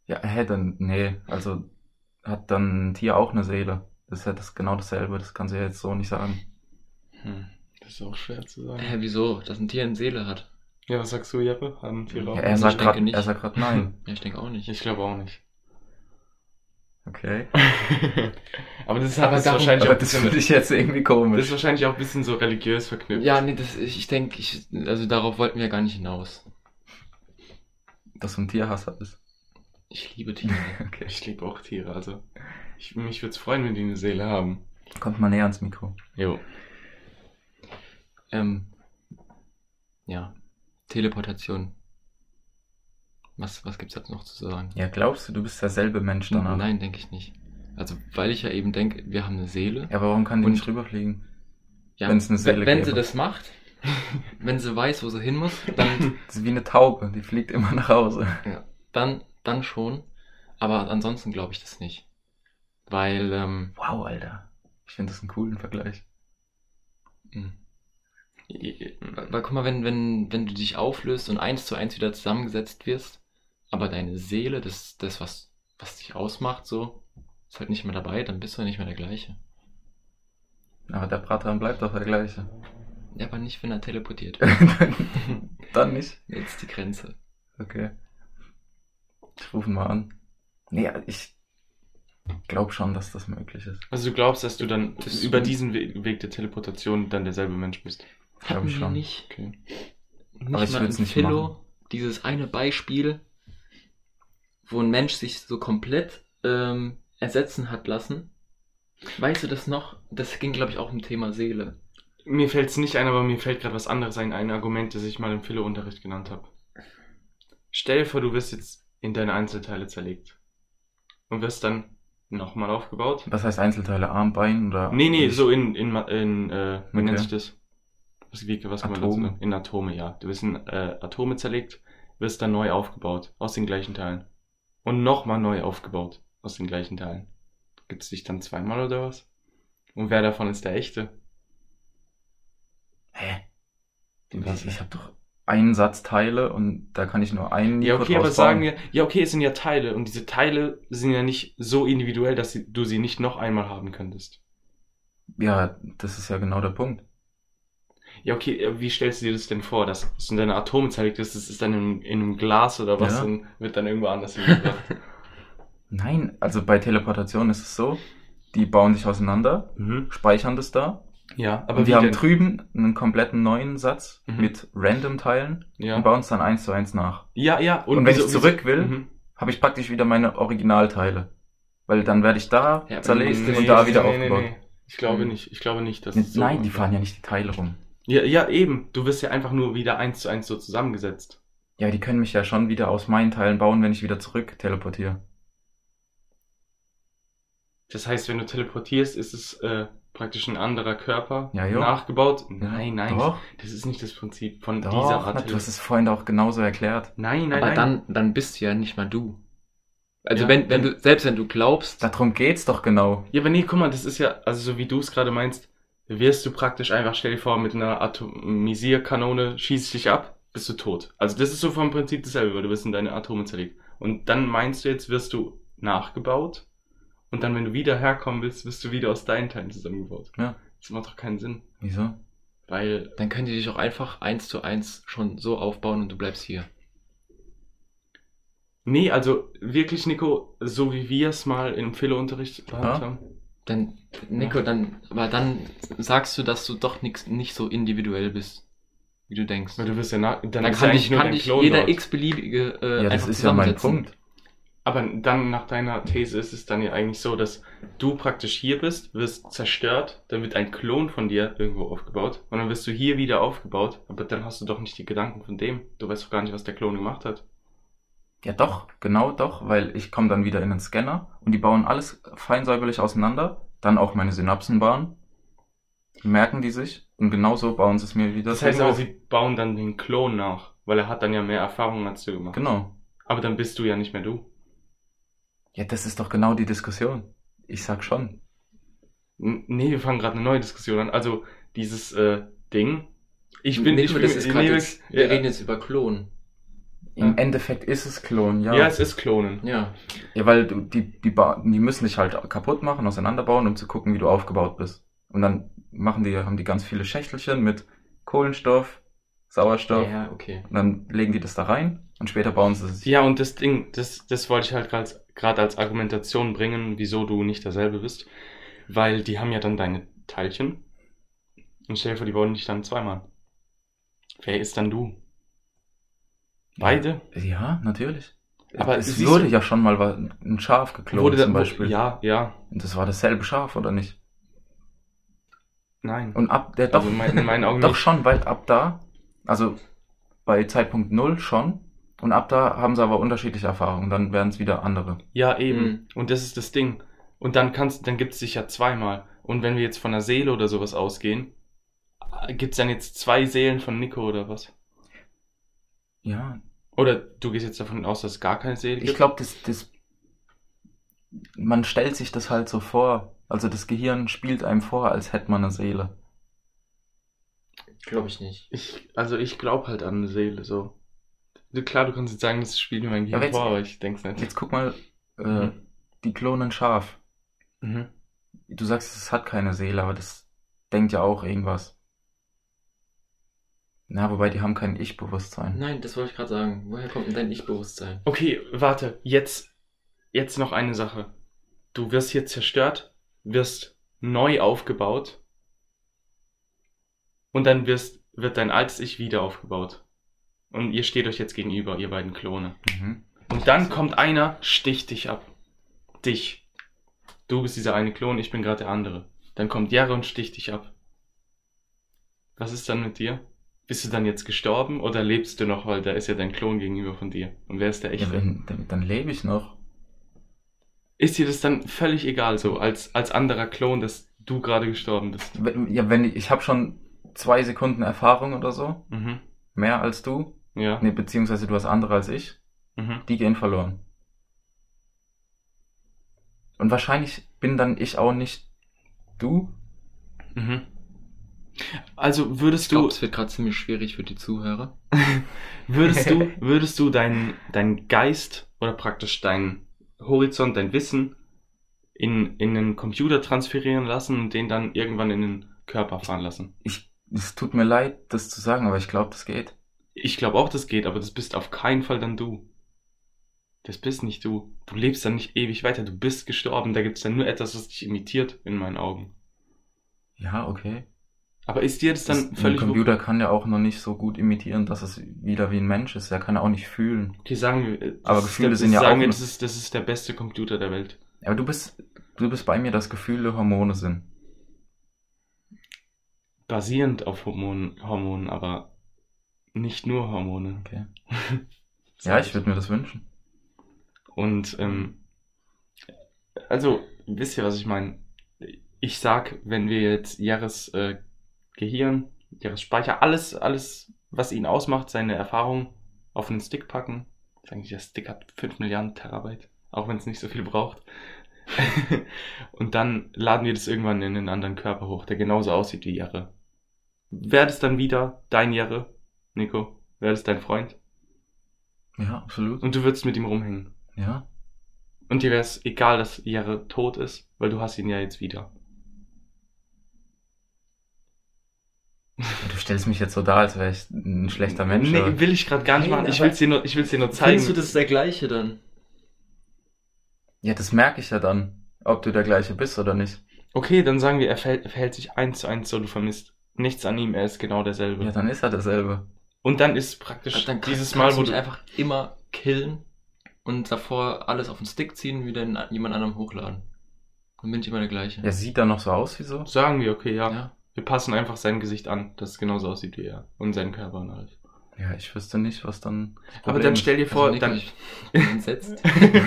[SPEAKER 2] Ja, hä, dann, nee, also hat dann ein Tier auch eine Seele. Das ist ja das genau dasselbe, das kannst du ja jetzt so nicht sagen.
[SPEAKER 1] Hm. Das ist auch schwer zu sagen.
[SPEAKER 3] Hä, wieso? Dass ein Tier eine Seele hat?
[SPEAKER 1] Ja, was sagst du, Jeppe? Haben Tiere auch?
[SPEAKER 2] Ja, er sagt gerade,
[SPEAKER 3] nicht.
[SPEAKER 2] er sagt gerade nein.
[SPEAKER 3] Ja, ich denke auch nicht.
[SPEAKER 1] Ich glaube auch nicht.
[SPEAKER 2] Okay. <laughs>
[SPEAKER 1] Aber das ist,
[SPEAKER 3] Aber
[SPEAKER 1] das ist
[SPEAKER 3] darum-
[SPEAKER 1] wahrscheinlich auch
[SPEAKER 2] Aber
[SPEAKER 1] ein
[SPEAKER 2] das
[SPEAKER 1] bisschen,
[SPEAKER 2] finde ich jetzt irgendwie
[SPEAKER 1] das
[SPEAKER 2] komisch.
[SPEAKER 1] ist wahrscheinlich auch ein bisschen so religiös verknüpft.
[SPEAKER 3] Ja, nee, das, ich, ich denke, ich, also darauf wollten wir gar nicht hinaus.
[SPEAKER 2] Dass du ein Tierhasser bist.
[SPEAKER 3] Ich liebe Tiere. <laughs>
[SPEAKER 2] Okay.
[SPEAKER 1] Ich liebe auch Tiere, also. Ich, mich würde es freuen, wenn die eine Seele haben.
[SPEAKER 2] Kommt mal näher ans Mikro.
[SPEAKER 1] Jo.
[SPEAKER 3] ähm, ja, Teleportation. Was, was gibt's jetzt noch zu sagen?
[SPEAKER 2] Ja, glaubst du, du bist derselbe Mensch danach?
[SPEAKER 3] Nein, denke ich nicht. Also, weil ich ja eben denke, wir haben eine Seele.
[SPEAKER 2] Ja, aber warum kann die nicht rüberfliegen?
[SPEAKER 3] Ja,
[SPEAKER 2] Wenn's eine Seele
[SPEAKER 3] wenn, wenn
[SPEAKER 2] gäbe.
[SPEAKER 3] sie das macht, <laughs> wenn sie weiß, wo sie hin muss, dann, <laughs>
[SPEAKER 2] Das ist wie eine Taube, die fliegt immer nach Hause.
[SPEAKER 3] dann, dann schon. Aber ansonsten glaube ich das nicht. Weil, ähm,
[SPEAKER 2] Wow, Alter. Ich finde das einen coolen Vergleich.
[SPEAKER 3] mh. Weil guck mal, wenn, wenn, wenn du dich auflöst und eins zu eins wieder zusammengesetzt wirst, aber deine Seele, das, das was, was dich ausmacht, so, ist halt nicht mehr dabei, dann bist du ja nicht mehr der gleiche.
[SPEAKER 2] Aber der Bratan bleibt doch der gleiche.
[SPEAKER 3] Ja, aber nicht, wenn er teleportiert. <laughs> <laughs>
[SPEAKER 2] Dann nicht.
[SPEAKER 3] Jetzt die Grenze.
[SPEAKER 2] Okay. Ich rufe ihn mal an. Nee, ich glaube schon, dass das möglich ist.
[SPEAKER 1] Also du glaubst, dass du dann
[SPEAKER 3] Das-
[SPEAKER 1] über diesen We Weg der Teleportation dann derselbe Mensch bist.
[SPEAKER 3] Hatten
[SPEAKER 2] ich
[SPEAKER 3] wir
[SPEAKER 2] schon.
[SPEAKER 3] nicht,
[SPEAKER 1] Okay.
[SPEAKER 3] nicht
[SPEAKER 2] Aber ich
[SPEAKER 3] mal im
[SPEAKER 2] nicht
[SPEAKER 3] Philo
[SPEAKER 2] machen.
[SPEAKER 3] dieses eine Beispiel, wo ein Mensch sich so komplett ähm, ersetzen hat lassen. Weißt du das noch? Das ging, glaube ich, auch um Thema Seele.
[SPEAKER 1] Mir fällt es nicht ein, aber mir fällt gerade was anderes ein, ein Argument, das ich mal im Philo-Unterricht genannt habe. Stell dir vor, du wirst jetzt in deine Einzelteile zerlegt. Und wirst dann nochmal aufgebaut.
[SPEAKER 2] Was heißt Einzelteile? Arm, Bein oder?
[SPEAKER 1] Nee, nee, so in, in, in äh, wie
[SPEAKER 2] Okay.
[SPEAKER 1] nennt sich das? Was, wie, was dazu
[SPEAKER 2] Atome.
[SPEAKER 1] sagen? In Atome, ja. Du wirst in äh, Atome zerlegt, wirst dann neu aufgebaut, aus den gleichen Teilen. Und nochmal neu aufgebaut, aus den gleichen Teilen. Gibt's dich dann zweimal oder was? Und wer davon ist der echte?
[SPEAKER 2] Hä?
[SPEAKER 1] Was?
[SPEAKER 2] Ich, ich habe doch einen Satz Teile und da kann ich nur einen
[SPEAKER 1] Ja,
[SPEAKER 2] Nico
[SPEAKER 1] okay, aber sagen wir, ja, okay, es sind ja Teile und diese Teile sind ja nicht so individuell, dass du sie nicht noch einmal haben könntest.
[SPEAKER 2] Ja, das ist ja genau der Punkt.
[SPEAKER 1] Ja, okay, äh, wie stellst du dir das denn vor, dass es in deine Atome zerlegt ist, das ist dann in, in einem Glas oder was
[SPEAKER 2] Ja.
[SPEAKER 1] und wird dann irgendwo anders hingebracht? <laughs>
[SPEAKER 2] Nein, also bei Teleportation ist es so, die bauen sich auseinander,
[SPEAKER 1] mhm.
[SPEAKER 2] speichern das da
[SPEAKER 1] Ja, aber
[SPEAKER 2] wir haben
[SPEAKER 1] denn?
[SPEAKER 2] drüben einen kompletten neuen Satz
[SPEAKER 1] Mhm.
[SPEAKER 2] mit random Teilen
[SPEAKER 1] Ja.
[SPEAKER 2] und bauen es dann eins zu eins nach.
[SPEAKER 1] ja, ja.
[SPEAKER 2] Und, wenn
[SPEAKER 1] wieso-
[SPEAKER 2] ich zurück
[SPEAKER 1] wieso-
[SPEAKER 2] will,
[SPEAKER 1] Mhm.
[SPEAKER 2] habe ich praktisch wieder meine Originalteile. Weil dann werde ich da
[SPEAKER 3] Ja,
[SPEAKER 2] zerlegt
[SPEAKER 3] nee,
[SPEAKER 2] und da
[SPEAKER 1] nee,
[SPEAKER 2] wieder
[SPEAKER 1] nee,
[SPEAKER 2] aufgebaut.
[SPEAKER 1] Nee, nee. Ich glaube
[SPEAKER 3] Mhm.
[SPEAKER 1] nicht. Ich glaube nicht, dass
[SPEAKER 2] Nee,
[SPEAKER 1] so
[SPEAKER 2] Nein, die fahren ja nicht die Teile rum.
[SPEAKER 1] Ja, ja, eben. Du wirst ja einfach nur wieder eins zu eins so zusammengesetzt.
[SPEAKER 2] Ja, die können mich ja schon wieder aus meinen Teilen bauen, wenn ich wieder zurück teleportiere.
[SPEAKER 1] Das heißt, wenn du teleportierst, ist es äh, praktisch ein anderer Körper
[SPEAKER 2] Ja, jo.
[SPEAKER 1] nachgebaut. Nein, nein.
[SPEAKER 2] Doch,
[SPEAKER 1] Das ist nicht das Prinzip von
[SPEAKER 2] doch,
[SPEAKER 1] dieser Art.
[SPEAKER 2] du hast es vorhin auch genauso erklärt.
[SPEAKER 1] Nein, nein,
[SPEAKER 3] aber
[SPEAKER 1] nein.
[SPEAKER 3] dann, dann bist du ja nicht mal du. Also
[SPEAKER 1] Ja,
[SPEAKER 3] wenn, wenn du, selbst wenn du glaubst,
[SPEAKER 2] Darum geht's doch genau.
[SPEAKER 1] Ja, aber nee, guck mal, das ist ja, also so wie du es gerade meinst, wirst du praktisch einfach, stell dir vor, mit einer Atomisierkanone schießt dich ab, bist du tot. Also das ist so vom Prinzip dasselbe, weil du wirst in deine Atome zerlegt. Und dann meinst du jetzt, wirst du nachgebaut und dann, wenn du wieder herkommen willst, wirst du wieder aus deinen Teilen zusammengebaut.
[SPEAKER 2] Ja.
[SPEAKER 1] Das macht doch keinen Sinn.
[SPEAKER 2] Wieso?
[SPEAKER 1] Weil,
[SPEAKER 3] dann können die dich auch einfach eins zu eins schon so aufbauen und du bleibst hier.
[SPEAKER 1] nee, also wirklich, Nico, so wie wir es mal im Philo-Unterricht gehabt
[SPEAKER 2] Ja.
[SPEAKER 1] haben.
[SPEAKER 3] Dann, Nico, dann, aber dann sagst du, dass du doch nix, nicht so individuell bist, wie du denkst.
[SPEAKER 1] Weil du wirst ja nach, dann,
[SPEAKER 3] Dann
[SPEAKER 1] ist
[SPEAKER 3] kann dich,
[SPEAKER 1] eigentlich nur
[SPEAKER 3] kann dich
[SPEAKER 1] Klon
[SPEAKER 3] jeder x-beliebige äh,
[SPEAKER 2] Ja, das ist ja mein. Punkt.
[SPEAKER 1] Aber dann nach deiner These ist es dann ja eigentlich so, dass du praktisch hier bist, wirst zerstört, dann wird ein Klon von dir irgendwo aufgebaut und dann wirst du hier wieder aufgebaut, aber dann hast du doch nicht die Gedanken von dem. Du weißt doch gar nicht, was der Klon gemacht hat.
[SPEAKER 2] Ja, doch, genau doch, weil ich komme dann wieder in den Scanner und die bauen alles fein säuberlich auseinander, dann auch meine Synapsenbahn, merken die sich und genauso bauen sie es mir wieder
[SPEAKER 1] Das heißt aber,
[SPEAKER 2] auf.
[SPEAKER 1] sie bauen dann den Klon nach, weil er hat dann ja mehr Erfahrung als du gemacht.
[SPEAKER 2] Genau.
[SPEAKER 1] Aber dann bist du ja nicht mehr du.
[SPEAKER 2] Ja, das ist doch genau die Diskussion. Ich sag schon.
[SPEAKER 1] N nee, wir fangen gerade eine neue Diskussion an. Also dieses äh, Ding. Ich bin,
[SPEAKER 3] Nico,
[SPEAKER 1] ich bin,
[SPEAKER 3] das ist
[SPEAKER 1] nee, wir-
[SPEAKER 3] jetzt, wir
[SPEAKER 1] ja,
[SPEAKER 3] reden jetzt über Klon.
[SPEAKER 2] Im
[SPEAKER 1] Ja.
[SPEAKER 2] Endeffekt ist es Klon, ja.
[SPEAKER 1] ja, es ist Klonen.
[SPEAKER 3] Ja.
[SPEAKER 2] Ja, weil du, die, die, ba die müssen dich halt kaputt machen, auseinanderbauen, um zu gucken, wie du aufgebaut bist. Und dann machen die, haben die ganz viele Schächtelchen mit Kohlenstoff, Sauerstoff.
[SPEAKER 3] Ja, okay.
[SPEAKER 2] Und dann legen die das da rein und später bauen sie es.
[SPEAKER 1] Ja, und das Ding, das, das wollte ich halt gerade als Argumentation bringen, wieso du nicht derselbe bist. Weil die haben ja dann deine Teilchen. Und stell dir vor, die bauen dich dann zweimal. Wer ist dann du? Beide?
[SPEAKER 2] Ja, natürlich.
[SPEAKER 1] Aber
[SPEAKER 2] es wurde
[SPEAKER 1] du-
[SPEAKER 2] ja schon mal ein Schaf geklont
[SPEAKER 1] Wurde
[SPEAKER 2] zum Beispiel.
[SPEAKER 1] Ja, ja,
[SPEAKER 2] Und das war dasselbe Schaf, oder nicht?
[SPEAKER 1] nein.
[SPEAKER 2] Und ab der doch,
[SPEAKER 1] Also in mein- in meinen Augen <laughs>
[SPEAKER 2] doch
[SPEAKER 1] nicht.
[SPEAKER 2] schon, weil ab da, also bei Zeitpunkt null schon. Und ab da haben sie aber unterschiedliche Erfahrungen. Dann werden es wieder andere.
[SPEAKER 1] Ja, eben.
[SPEAKER 3] Mhm.
[SPEAKER 1] Und das ist das Ding. Und dann kannst, dann gibt's dich ja zweimal. Und wenn wir jetzt von der Seele oder sowas ausgehen, gibt's dann jetzt zwei Seelen von Nico oder was?
[SPEAKER 2] Ja,
[SPEAKER 1] Oder du gehst jetzt davon aus, dass es gar keine Seele gibt?
[SPEAKER 2] ich glaube, das, das, man stellt sich das halt so vor. Also das Gehirn spielt einem vor, als hätte man eine Seele.
[SPEAKER 3] Glaube ich nicht.
[SPEAKER 1] Ich, also ich glaube halt an eine Seele, so. Klar, du kannst jetzt sagen, das spielt mir mein Gehirn
[SPEAKER 2] aber jetzt-
[SPEAKER 1] vor, aber ich denk's nicht.
[SPEAKER 2] Jetzt guck mal, äh,
[SPEAKER 1] Mhm.
[SPEAKER 2] die klonen Schaf.
[SPEAKER 1] Mhm.
[SPEAKER 2] Du sagst, es hat keine Seele, aber das denkt ja auch irgendwas. Na, wobei die haben kein Ich-Bewusstsein.
[SPEAKER 3] Nein, das wollte ich gerade sagen. Woher kommt denn dein Ich-Bewusstsein?
[SPEAKER 1] Okay, warte, jetzt, jetzt noch eine Sache. Du wirst hier zerstört, wirst neu aufgebaut und dann wirst, wird dein altes Ich wieder aufgebaut. Und ihr steht euch jetzt gegenüber, ihr beiden Klone.
[SPEAKER 2] Mhm.
[SPEAKER 1] Und dann kommt einer, sticht dich ab. Dich. Du bist dieser eine Klon, ich bin gerade der andere. Dann kommt Jarre und sticht dich ab. Was ist dann mit dir? Bist du dann jetzt gestorben oder lebst du noch, weil da ist ja dein Klon gegenüber von dir? Und wer ist der
[SPEAKER 2] Ja,
[SPEAKER 1] echte?
[SPEAKER 2] wenn, dann, dann lebe ich noch.
[SPEAKER 1] Ist dir das dann völlig egal, so als, als anderer Klon, dass du gerade gestorben bist?
[SPEAKER 2] Wenn- Ja, wenn ich, ich habe schon zwei Sekunden Erfahrung oder so,
[SPEAKER 1] Mhm.
[SPEAKER 2] mehr als du,
[SPEAKER 1] Ja.
[SPEAKER 2] nee, beziehungsweise du hast andere als ich,
[SPEAKER 1] Mhm.
[SPEAKER 2] die gehen verloren. Und wahrscheinlich bin dann ich auch nicht du.
[SPEAKER 1] Mhm. Also würdest
[SPEAKER 3] Ich
[SPEAKER 1] du,
[SPEAKER 3] glaube, es wird gerade ziemlich schwierig für die Zuhörer. <laughs>
[SPEAKER 1] würdest du, <laughs> würdest du deinen dein Geist oder praktisch deinen Horizont, dein Wissen in, in einen Computer transferieren lassen und den dann irgendwann in den Körper fahren lassen?
[SPEAKER 2] Ich, es tut mir leid, das zu sagen, aber ich glaube, das geht.
[SPEAKER 1] Ich glaube auch, das geht, aber das bist auf keinen Fall dann du. Das bist nicht du. Du lebst dann nicht ewig weiter. Du bist gestorben. Da gibt es dann nur etwas, was dich imitiert, in meinen Augen.
[SPEAKER 2] Ja, okay.
[SPEAKER 1] Aber ist dir das dann
[SPEAKER 2] Das,
[SPEAKER 1] völlig
[SPEAKER 2] ein Computer kann ja auch noch nicht so gut imitieren, dass es wieder wie ein Mensch ist. Er kann auch nicht fühlen.
[SPEAKER 1] Okay, sagen wir. das
[SPEAKER 2] Aber Gefühle
[SPEAKER 1] der,
[SPEAKER 2] sind ja
[SPEAKER 1] sagen
[SPEAKER 2] auch
[SPEAKER 1] wir, das ist, das ist der beste Computer der Welt.
[SPEAKER 2] Aber du bist, du bist bei mir, dass Gefühle Hormone sind.
[SPEAKER 1] Basierend auf Hormonen, Hormonen aber nicht nur Hormone.
[SPEAKER 2] Okay. <laughs> Ja, ich würde mir das wünschen.
[SPEAKER 1] Und ähm, also, wisst ihr, was ich meine? Ich sag, wenn wir jetzt Jahres äh, Gehirn, Jahres Speicher, alles, alles, was ihn ausmacht, seine Erfahrung auf einen Stick packen. Ich nicht, der Stick hat 5 Milliarden Terabyte, auch wenn es nicht so viel braucht. <laughs> Und dann laden wir das irgendwann in einen anderen Körper hoch, der genauso aussieht wie Jahre. Wäre das dann wieder dein Jahre, Nico? Wäre das dein Freund?
[SPEAKER 2] Ja, absolut.
[SPEAKER 1] Und du würdest mit ihm rumhängen.
[SPEAKER 2] Ja.
[SPEAKER 1] Und dir wäre es egal, dass Jahre tot ist, weil du hast ihn ja jetzt wieder.
[SPEAKER 2] Du stellst mich jetzt so dar, als wäre ich ein schlechter Mensch.
[SPEAKER 1] Nee, will ich gerade gar nicht
[SPEAKER 3] Nein,
[SPEAKER 1] machen. Ich
[SPEAKER 3] aber-
[SPEAKER 1] will's dir nur, ich will's dir nur zeigen.
[SPEAKER 3] Findest du das ist der gleiche dann?
[SPEAKER 2] Ja, das merke ich ja dann, ob du der gleiche bist oder nicht.
[SPEAKER 1] Okay, dann sagen wir, er verhält, er verhält sich eins zu eins so, du vermisst nichts an ihm, er ist genau derselbe.
[SPEAKER 2] Ja, dann ist er derselbe.
[SPEAKER 1] Und dann ist praktisch
[SPEAKER 3] Also Dann kann,
[SPEAKER 1] dieses
[SPEAKER 3] kannst
[SPEAKER 1] Mal,
[SPEAKER 3] du
[SPEAKER 1] wo du,
[SPEAKER 3] einfach immer killen und davor alles auf den Stick ziehen wieder in jemand anderem hochladen. Dann bin ich immer der gleiche.
[SPEAKER 2] Ja, sieht er noch so aus wie so?
[SPEAKER 1] sagen wir, okay, ja,
[SPEAKER 3] Ja.
[SPEAKER 1] Wir passen einfach sein Gesicht an, dass es genauso aussieht wie er und seinen Körper und alles.
[SPEAKER 2] Ja, ich wüsste nicht, was dann.
[SPEAKER 1] Aber dann stell dir vor,
[SPEAKER 3] Also,
[SPEAKER 1] dann,
[SPEAKER 3] ich bin <laughs> entsetzt.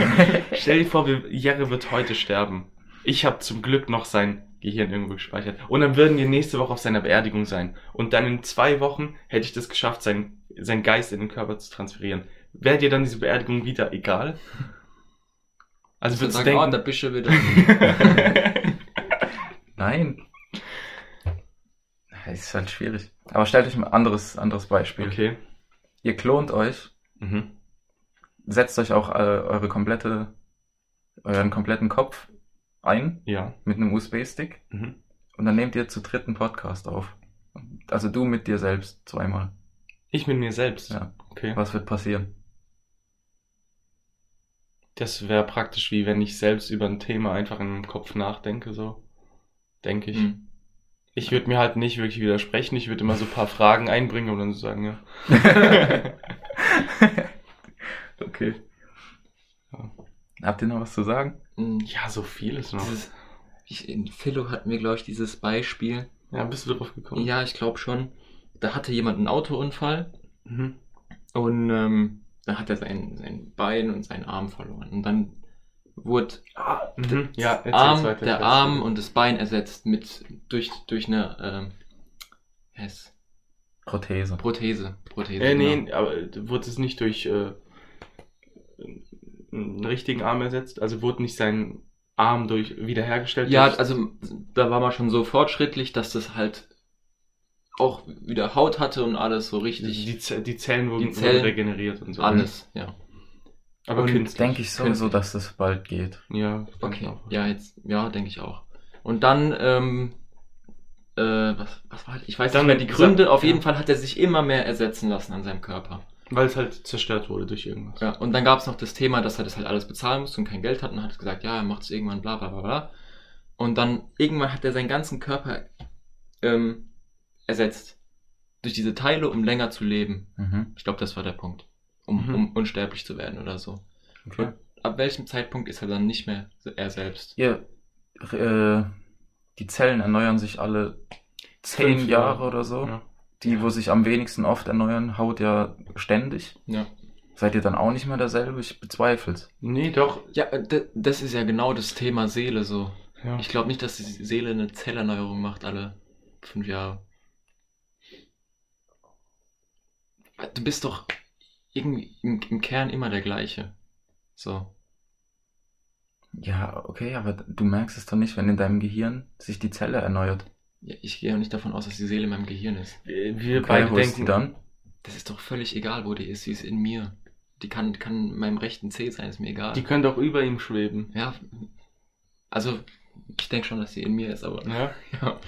[SPEAKER 3] <laughs>
[SPEAKER 1] stell dir vor, wir, Jerry wird heute sterben. Ich habe zum Glück noch sein Gehirn irgendwo gespeichert. Und dann würden wir nächste Woche auf seiner Beerdigung sein. Und dann in zwei Wochen hätte ich das geschafft, sein, sein Geist in den Körper zu transferieren. Wäre dir dann diese Beerdigung wieder egal? Also würdest du
[SPEAKER 3] sagen, oh,
[SPEAKER 1] denken...
[SPEAKER 3] der Bischof wieder. <laughs>
[SPEAKER 2] Nein. Ist halt schwierig. Aber stellt euch mal ein anderes, anderes Beispiel.
[SPEAKER 1] okay.
[SPEAKER 2] Ihr klont euch,
[SPEAKER 1] Mhm.
[SPEAKER 2] setzt euch auch äh, eure komplette, euren kompletten Kopf ein
[SPEAKER 1] Ja.
[SPEAKER 2] mit einem USB-Stick
[SPEAKER 1] Mhm.
[SPEAKER 2] und dann nehmt ihr zu dritten Podcast auf. Also du mit dir selbst zweimal.
[SPEAKER 1] Ich mit mir selbst.
[SPEAKER 2] Ja.
[SPEAKER 1] Okay.
[SPEAKER 2] Was wird passieren?
[SPEAKER 1] Das wäre praktisch wie wenn ich selbst über ein Thema einfach in meinem Kopf nachdenke, so. Denke ich.
[SPEAKER 3] Hm.
[SPEAKER 1] Ich würde mir halt nicht wirklich widersprechen. Ich würde immer so ein paar Fragen einbringen und dann so sagen, ja. <laughs>
[SPEAKER 2] okay. Habt ihr noch was zu sagen?
[SPEAKER 3] Hm.
[SPEAKER 1] Ja, so vieles noch.
[SPEAKER 3] Dieses, ich, in Philo hatten wir, glaube ich, dieses Beispiel.
[SPEAKER 1] Ja, bist du drauf gekommen?
[SPEAKER 3] Ja, ich glaube schon. Da hatte jemand einen Autounfall
[SPEAKER 1] Mhm.
[SPEAKER 3] und ähm, da hat er sein, sein Bein und seinen Arm verloren. Und dann wurde
[SPEAKER 1] Ah, mhm. Ja,
[SPEAKER 3] Arm,
[SPEAKER 1] weiter,
[SPEAKER 3] der Arm und das Bein ersetzt mit durch, durch eine ähm, S.
[SPEAKER 2] Prothese.
[SPEAKER 3] Prothese. Prothese.
[SPEAKER 1] Äh,
[SPEAKER 3] genau.
[SPEAKER 1] nee, aber wurde es nicht durch äh, einen richtigen Arm ersetzt? Also wurde nicht sein Arm durch wiederhergestellt?
[SPEAKER 3] Ja,
[SPEAKER 1] durch,
[SPEAKER 3] also da war man schon so fortschrittlich, dass das halt auch wieder Haut hatte und alles so
[SPEAKER 1] die,
[SPEAKER 3] richtig.
[SPEAKER 1] die, Z- die Zellen wurden,
[SPEAKER 3] Die Zellen-
[SPEAKER 1] wurden regeneriert und so.
[SPEAKER 3] alles, ja.
[SPEAKER 1] Aber
[SPEAKER 2] und
[SPEAKER 1] künstlich.
[SPEAKER 2] denke ich sowieso, dass das bald geht.
[SPEAKER 1] Ja,
[SPEAKER 3] Okay, ja, jetzt, ja, denke ich auch. Und dann, ähm, äh, was, was war halt, ich weiß
[SPEAKER 1] Dann-
[SPEAKER 3] nicht mehr die Gründe, auf
[SPEAKER 1] ja.
[SPEAKER 3] jeden Fall hat er sich immer mehr ersetzen lassen an seinem Körper.
[SPEAKER 1] Weil es halt zerstört wurde durch irgendwas.
[SPEAKER 3] Ja, und dann gab es noch das Thema, dass er das halt alles bezahlen musste und kein Geld hat und hat gesagt, ja, er macht es irgendwann, bla bla bla bla. Und dann irgendwann hat er seinen ganzen Körper ähm, ersetzt. Durch diese Teile, um länger zu leben.
[SPEAKER 2] Mhm.
[SPEAKER 3] Ich glaube, das war der Punkt. Um,
[SPEAKER 1] Mhm.
[SPEAKER 3] um unsterblich zu werden oder so.
[SPEAKER 2] Okay.
[SPEAKER 3] Ab welchem Zeitpunkt ist er dann nicht mehr er selbst?
[SPEAKER 2] Ja, äh, die Zellen erneuern sich alle zehn
[SPEAKER 1] Fünf
[SPEAKER 2] Jahre oder so.
[SPEAKER 1] Ja.
[SPEAKER 2] Die, wo sich am wenigsten oft erneuern, haut ja ständig.
[SPEAKER 3] Ja.
[SPEAKER 2] Seid ihr dann auch nicht mehr derselbe? Ich bezweifel's.
[SPEAKER 1] Nee, doch.
[SPEAKER 3] Ja, äh, das ist ja genau das Thema Seele so.
[SPEAKER 1] Ja.
[SPEAKER 3] Ich glaube nicht, dass die Seele eine Zellerneuerung macht alle fünf Jahre. Du bist doch irgendwie im, im Kern immer der gleiche. So.
[SPEAKER 2] Ja, okay, aber du merkst es doch nicht, wenn in deinem Gehirn sich die Zelle erneuert.
[SPEAKER 3] Ja, ich gehe auch nicht davon aus, dass die Seele in meinem Gehirn ist.
[SPEAKER 1] Wir wir
[SPEAKER 2] Okay,
[SPEAKER 1] beide denken
[SPEAKER 2] dann?
[SPEAKER 3] Das ist doch völlig egal, wo die ist. Sie ist in mir. Die kann, kann in meinem rechten Zeh sein, ist mir egal.
[SPEAKER 1] Die können doch über ihm schweben.
[SPEAKER 3] ja, also ich denke schon, dass sie in mir ist, aber
[SPEAKER 1] Ja. <laughs>
[SPEAKER 3] ja.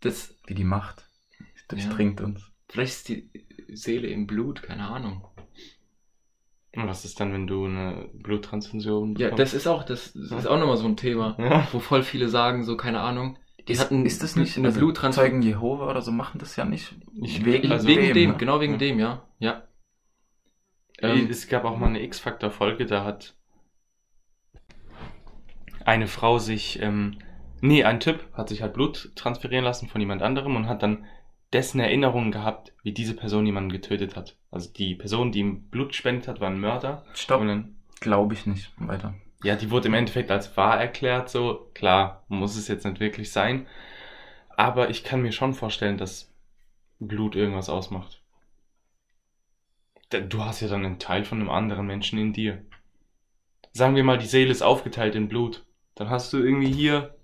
[SPEAKER 3] Das,
[SPEAKER 2] Wie die Macht. Durchdringt uns.
[SPEAKER 3] vielleicht ist die Seele im Blut, keine Ahnung.
[SPEAKER 1] Und was ist dann, wenn du eine Bluttransfusion
[SPEAKER 3] Ja, das ist auch, das, das ist auch nochmal so ein Thema,
[SPEAKER 1] Ja.
[SPEAKER 3] wo voll viele sagen, so, keine Ahnung, die
[SPEAKER 2] Ist,
[SPEAKER 3] hatten
[SPEAKER 2] ist das nicht
[SPEAKER 3] eine
[SPEAKER 2] also
[SPEAKER 3] Bluttransfusion.
[SPEAKER 2] Zeugen Jehova oder so machen das ja nicht?
[SPEAKER 1] Ich-
[SPEAKER 2] wegen,
[SPEAKER 1] also-
[SPEAKER 3] wegen dem,
[SPEAKER 2] ne?
[SPEAKER 3] genau wegen
[SPEAKER 1] Ja.
[SPEAKER 3] dem, ja. Ja.
[SPEAKER 1] Ähm,
[SPEAKER 3] Ähm,
[SPEAKER 1] es gab auch mal eine X-Factor-Folge, da hat eine Frau sich, ähm, nee, ein Typ hat sich halt Blut transferieren lassen von jemand anderem und hat dann dessen Erinnerungen gehabt, wie diese Person jemanden getötet hat. Also die Person, die ihm Blut gespendet hat, war ein Mörder.
[SPEAKER 2] Stopp, glaube ich nicht. Weiter.
[SPEAKER 1] ja, die wurde im Endeffekt als wahr erklärt, so. Klar, muss es jetzt nicht wirklich sein. Aber ich kann mir schon vorstellen, dass Blut irgendwas ausmacht. Denn Du hast ja dann einen Teil von einem anderen Menschen in dir. Sagen wir mal, die Seele ist aufgeteilt in Blut. Dann hast du irgendwie hier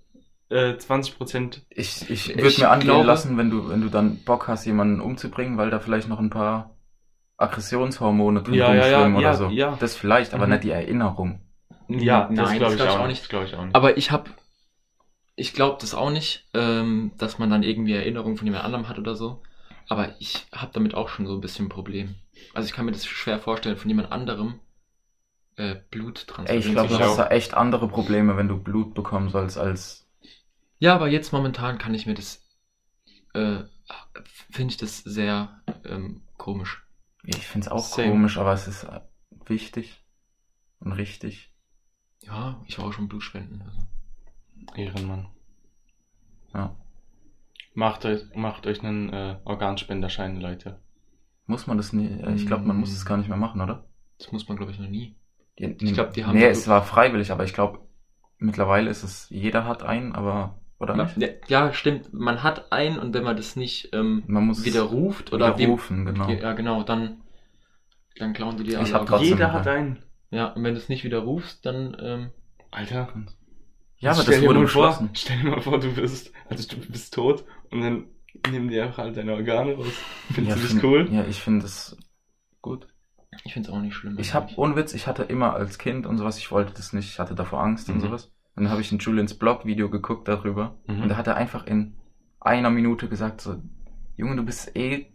[SPEAKER 1] äh, 20%.
[SPEAKER 2] Ich, ich
[SPEAKER 3] Ich
[SPEAKER 2] würde mir angehen
[SPEAKER 3] glaube-
[SPEAKER 2] lassen, wenn du, wenn du dann Bock hast, jemanden umzubringen, weil da vielleicht noch ein paar Aggressionshormone drin
[SPEAKER 1] Ja, ja, ja,
[SPEAKER 2] rumschwimmen
[SPEAKER 1] ja,
[SPEAKER 2] oder so.
[SPEAKER 1] ja.
[SPEAKER 2] Das vielleicht, aber
[SPEAKER 1] Mhm.
[SPEAKER 2] nicht die Erinnerung.
[SPEAKER 1] Ja,
[SPEAKER 3] Nein,
[SPEAKER 1] das glaube ich,
[SPEAKER 3] glaub ich
[SPEAKER 1] auch nicht. glaube ich auch nicht.
[SPEAKER 3] Aber ich habe, ich glaube das auch nicht, ähm, dass man dann irgendwie Erinnerungen von jemand anderem hat oder so. Aber ich habe damit auch schon so ein bisschen ein Problem. Also ich kann mir das schwer vorstellen, von jemand anderem äh, Blut
[SPEAKER 2] Ey,
[SPEAKER 3] transferieren
[SPEAKER 2] ich glaube, du hast da echt andere Probleme, wenn du Blut bekommen sollst, als.
[SPEAKER 3] Ja, aber jetzt momentan kann ich mir das, äh, finde ich das sehr ähm, komisch.
[SPEAKER 2] Ich finde es auch
[SPEAKER 1] Same.
[SPEAKER 2] komisch, aber es ist äh, wichtig und richtig.
[SPEAKER 3] Ja, ich war auch schon Blutspenden. Also.
[SPEAKER 1] Ehrenmann.
[SPEAKER 2] Ja.
[SPEAKER 1] Macht euch, macht euch einen äh, Organspenderschein, Leute.
[SPEAKER 2] Muss man das nie? äh, Ich glaube, man muss es gar nicht mehr machen, oder?
[SPEAKER 3] Das muss man, glaube ich, noch nie.
[SPEAKER 2] Ich
[SPEAKER 3] glaub, die haben
[SPEAKER 2] Nee, es war freiwillig, aber ich glaube, mittlerweile ist es, jeder hat einen, aber. Oder nicht?
[SPEAKER 3] Ja, ja, stimmt. Man hat einen und wenn man das nicht ähm,
[SPEAKER 2] Man muss
[SPEAKER 3] widerruft oder wem-
[SPEAKER 2] widerrufen, genau.
[SPEAKER 3] Ja, genau, dann, dann klauen die dir
[SPEAKER 2] Ich
[SPEAKER 3] alle
[SPEAKER 2] hab
[SPEAKER 1] Jeder hat
[SPEAKER 2] einen.
[SPEAKER 3] Ja, und wenn du es nicht widerrufst, dann, ähm,
[SPEAKER 1] Alter.
[SPEAKER 2] Ja, aber
[SPEAKER 1] stell
[SPEAKER 2] das
[SPEAKER 1] dir
[SPEAKER 2] wurde
[SPEAKER 1] mal vor,
[SPEAKER 2] beschlossen.
[SPEAKER 1] Stell dir mal vor, du bist, also du bist tot und dann nehmen die einfach all deine Organe raus. Findest
[SPEAKER 2] ja,
[SPEAKER 1] du das
[SPEAKER 2] find-
[SPEAKER 1] cool?
[SPEAKER 2] Ja, ich finde das gut.
[SPEAKER 3] ich finde es auch nicht schlimm.
[SPEAKER 2] Ich habe
[SPEAKER 3] eigentlich.
[SPEAKER 2] Unwitz, ich hatte immer als Kind und sowas, ich wollte das nicht, ich hatte davor Angst und
[SPEAKER 1] Mhm.
[SPEAKER 2] sowas. Und dann habe ich ein Julians Blog-Video geguckt darüber.
[SPEAKER 1] Mhm.
[SPEAKER 2] Und da hat er einfach in einer Minute gesagt, so, Junge, du bist eh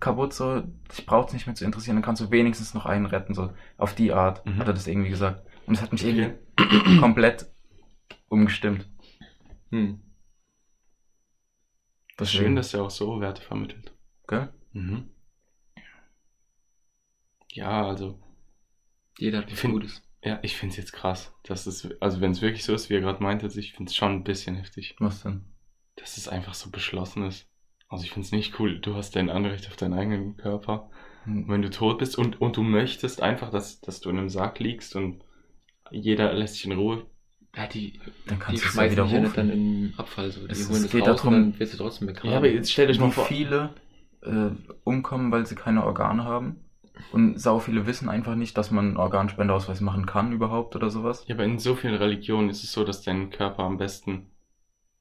[SPEAKER 2] kaputt, so, ich brauch's nicht mehr zu interessieren, dann kannst du wenigstens noch einen retten, so, auf die Art,
[SPEAKER 1] Mhm.
[SPEAKER 2] hat er das irgendwie gesagt. Und es hat mich
[SPEAKER 1] Okay.
[SPEAKER 2] irgendwie <clears throat> komplett umgestimmt.
[SPEAKER 3] Hm.
[SPEAKER 1] Das ist schön, dass er auch so Werte vermittelt.
[SPEAKER 2] Gell?
[SPEAKER 1] Mhm. Ja, also,
[SPEAKER 3] Jeder hat was
[SPEAKER 1] find-
[SPEAKER 3] Gutes.
[SPEAKER 1] Ja, ich finde es jetzt krass. Das ist, also wenn es wirklich so ist, wie er gerade meinte, ich finde es schon ein bisschen heftig,
[SPEAKER 2] Was denn?
[SPEAKER 1] dass es einfach so beschlossen ist. Also ich finde es nicht cool. Du hast dein Anrecht auf deinen eigenen Körper.
[SPEAKER 2] Hm.
[SPEAKER 1] wenn du tot bist und, und du möchtest einfach, dass, dass du in einem Sarg liegst und jeder lässt dich in Ruhe,
[SPEAKER 3] Ja, die,
[SPEAKER 2] Dann kannst du es
[SPEAKER 3] schmeißen dich ja nicht dann in Abfall. So. Die
[SPEAKER 2] Es-
[SPEAKER 3] holen
[SPEAKER 2] es geht
[SPEAKER 3] raus
[SPEAKER 2] darum-
[SPEAKER 3] dann wird sie trotzdem begraben.
[SPEAKER 1] Ja, aber jetzt stell euch mal
[SPEAKER 2] Wie
[SPEAKER 1] vor.
[SPEAKER 2] viele äh, umkommen, weil sie keine Organe haben. Und sau viele wissen einfach nicht, dass man einen Organspendeausweis machen kann überhaupt oder sowas.
[SPEAKER 1] Ja, aber in so vielen Religionen ist es so, dass dein Körper am besten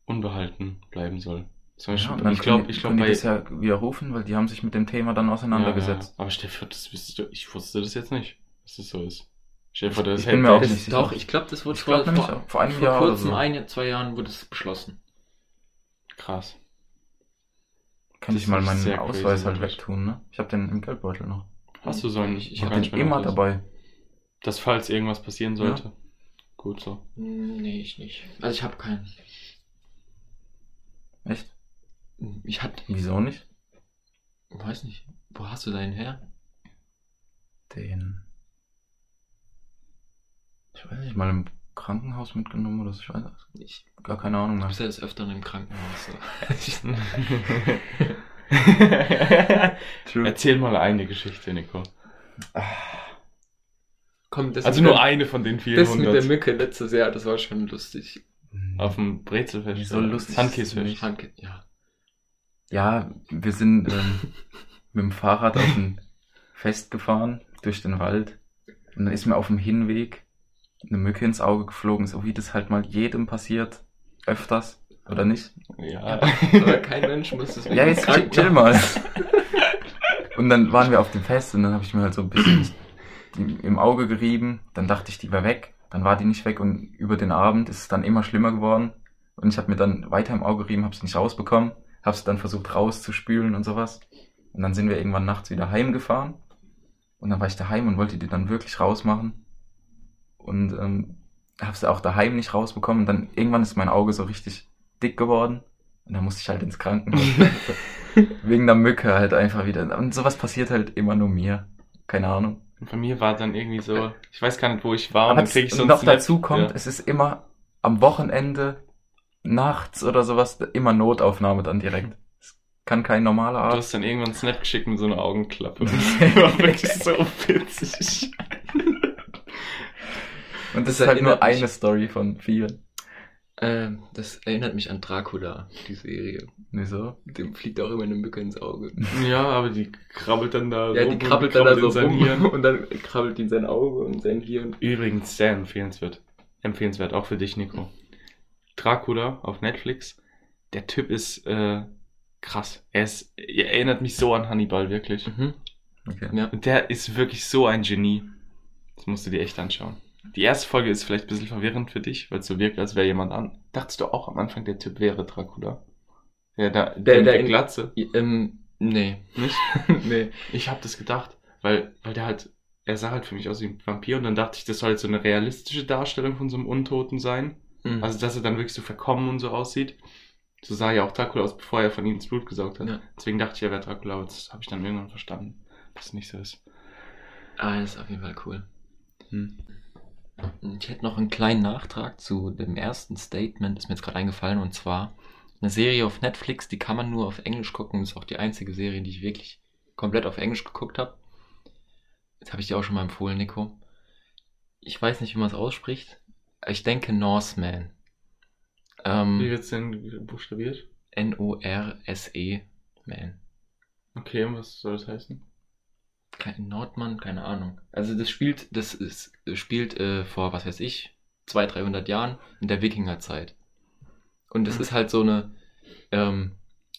[SPEAKER 1] unbehalten bleiben soll. Zum
[SPEAKER 2] Ja,
[SPEAKER 1] Beispiel,
[SPEAKER 2] und dann
[SPEAKER 1] ich glaube, ich glaube
[SPEAKER 2] die
[SPEAKER 1] bei
[SPEAKER 2] das ja widerrufen, weil die haben sich mit dem Thema dann auseinandergesetzt.
[SPEAKER 1] Ja, ja. Aber Stefan, das wüsstest du, ich wusste das jetzt nicht, dass das so ist. Stefan, das
[SPEAKER 2] Ich bin mir auch nicht sicher.
[SPEAKER 3] doch, ich glaube, das wurde vor,
[SPEAKER 2] glaub
[SPEAKER 3] vor,
[SPEAKER 2] auch, vor einem
[SPEAKER 3] vor
[SPEAKER 2] Jahr oder
[SPEAKER 3] kurzem,
[SPEAKER 2] so.
[SPEAKER 3] ein, zwei Jahren wurde es beschlossen.
[SPEAKER 1] krass.
[SPEAKER 2] Kann
[SPEAKER 1] Das
[SPEAKER 2] ich mal meinen Ausweis halt wegtun, ne? Ich habe den im Geldbeutel noch.
[SPEAKER 1] Hast du so einen
[SPEAKER 3] Ich-
[SPEAKER 2] Ich habe den immer dabei.
[SPEAKER 1] Dass falls irgendwas passieren sollte. Gut so.
[SPEAKER 3] Hm, Nee, ich nicht. Also ich habe keinen.
[SPEAKER 2] Echt?
[SPEAKER 3] Ich hatte,
[SPEAKER 2] Wieso nicht?
[SPEAKER 3] weiß nicht, wo hast du deinen her?
[SPEAKER 2] Den. Ich weiß nicht, mal im Krankenhaus mitgenommen oder so. Ich weiß
[SPEAKER 3] Ich
[SPEAKER 2] gar keine Ahnung
[SPEAKER 3] du bist ja des Öfteren im Krankenhaus. So. <laughs> <laughs> <laughs> <laughs>
[SPEAKER 1] Erzähl mal eine Geschichte, Nico.
[SPEAKER 3] Komm, das
[SPEAKER 1] Also nur
[SPEAKER 3] der,
[SPEAKER 1] eine von den vielen
[SPEAKER 3] Das mit der
[SPEAKER 1] hundert.
[SPEAKER 3] Mücke letztes Jahr, das war schon lustig.
[SPEAKER 1] Auf dem Brezelfest.
[SPEAKER 2] Wieso lustig?
[SPEAKER 1] Handkäsefest.
[SPEAKER 3] Handke ja.
[SPEAKER 2] Ja, wir sind ähm, <laughs> mit dem Fahrrad auf ein Fest gefahren durch den Wald. Und dann ist mir auf dem Hinweg eine Mücke ins Auge geflogen, so wie das halt mal jedem passiert. Öfters, oder nicht?
[SPEAKER 1] Ja. <laughs>
[SPEAKER 3] Aber kein Mensch muss das
[SPEAKER 2] Ja, jetzt chill, chill mal. Und dann waren wir auf dem Fest und dann habe ich mir halt so ein bisschen die, im Auge gerieben. Dann dachte ich, die wäre weg. Dann war die nicht weg und über den Abend ist es dann immer schlimmer geworden. Und ich habe mir dann weiter im Auge gerieben, habe es nicht rausbekommen, habe es dann versucht rauszuspülen und sowas. Und dann sind wir irgendwann nachts wieder heimgefahren. Und dann war ich daheim und wollte die dann wirklich rausmachen. Und ähm, habe sie auch daheim nicht rausbekommen. Und dann irgendwann ist mein Auge so richtig dick geworden. Und dann musste ich halt ins Krankenhaus. <laughs> Wegen der Mücke halt einfach wieder. Und sowas passiert halt immer nur mir. Keine Ahnung.
[SPEAKER 1] Und bei mir war dann irgendwie so, ich weiß gar nicht, wo ich war.
[SPEAKER 2] Aber
[SPEAKER 1] und dann
[SPEAKER 2] das,
[SPEAKER 1] krieg ich so
[SPEAKER 2] noch
[SPEAKER 1] Snap.
[SPEAKER 2] dazu kommt,
[SPEAKER 1] Ja.
[SPEAKER 2] es ist immer am Wochenende, nachts oder sowas, immer Notaufnahme dann direkt. Es kann kein normaler
[SPEAKER 1] Du
[SPEAKER 2] Arzt.
[SPEAKER 1] hast dann irgendwann einen Snap geschickt mit so einer Augenklappe. <laughs> Das war wirklich so witzig.
[SPEAKER 2] Und das
[SPEAKER 3] Das
[SPEAKER 2] ist halt nur eine Story von vielen.
[SPEAKER 3] Ähm, das erinnert mich an Dracula, die Serie.
[SPEAKER 2] Wieso?
[SPEAKER 3] Dem fliegt auch immer eine Mücke ins Auge. <laughs>
[SPEAKER 1] Ja, aber die krabbelt dann da
[SPEAKER 3] Ja,
[SPEAKER 1] rum
[SPEAKER 3] die krabbelt dann da so
[SPEAKER 1] in sein
[SPEAKER 3] rum
[SPEAKER 1] Hirn.
[SPEAKER 3] und dann krabbelt die in sein Auge und sein Hirn.
[SPEAKER 1] Übrigens sehr empfehlenswert. Empfehlenswert, auch für dich, Nico. Dracula auf Netflix. Der Typ ist äh, krass. Er, ist, er erinnert mich so an Hannibal, wirklich.
[SPEAKER 3] Mhm.
[SPEAKER 2] Okay.
[SPEAKER 3] Ja.
[SPEAKER 1] Und der ist wirklich so ein Genie. Das musst du dir echt anschauen. Die erste Folge ist vielleicht ein bisschen verwirrend für dich, weil es so wirkt, als wäre jemand an. Dachtest du auch am Anfang, der Typ wäre Dracula? Ja, da, der,
[SPEAKER 3] der
[SPEAKER 1] der Glatze.
[SPEAKER 3] Ähm, nee.
[SPEAKER 1] Nicht? <laughs>
[SPEAKER 3] nee.
[SPEAKER 1] Ich habe das gedacht, weil, weil der halt, er sah halt für mich aus wie ein Vampir und dann dachte ich, das soll jetzt so eine realistische Darstellung von so einem Untoten sein.
[SPEAKER 3] Mhm.
[SPEAKER 1] Also, dass er dann wirklich so verkommen und so aussieht. So sah ja auch Dracula aus, bevor er von ihm das Blut gesaugt hat.
[SPEAKER 3] Ja.
[SPEAKER 1] Deswegen dachte ich, er wäre Dracula, aber das habe ich dann irgendwann verstanden, dass es nicht so ist.
[SPEAKER 3] ah, das ist auf jeden Fall cool.
[SPEAKER 1] Hm.
[SPEAKER 3] Ich hätte noch einen kleinen Nachtrag zu dem ersten Statement, ist mir jetzt gerade eingefallen, und zwar eine Serie auf Netflix, die kann man nur auf Englisch gucken. Das ist auch die einzige Serie, die ich wirklich komplett auf Englisch geguckt habe. Jetzt habe ich dir auch schon mal empfohlen, Nico. Ich weiß nicht, wie man es ausspricht. Ich denke Norseman.
[SPEAKER 1] Wie
[SPEAKER 3] Ähm,
[SPEAKER 1] wird's denn buchstabiert?
[SPEAKER 3] N-O-R-S-E Man.
[SPEAKER 1] Okay, und was soll das heißen?
[SPEAKER 3] Kein Nordmann, keine Ahnung. Also das spielt, das ist, das spielt äh, vor, was weiß ich, 200, 300 Jahren in der Wikingerzeit. Und es
[SPEAKER 1] Mhm.
[SPEAKER 3] ist halt so eine ähm,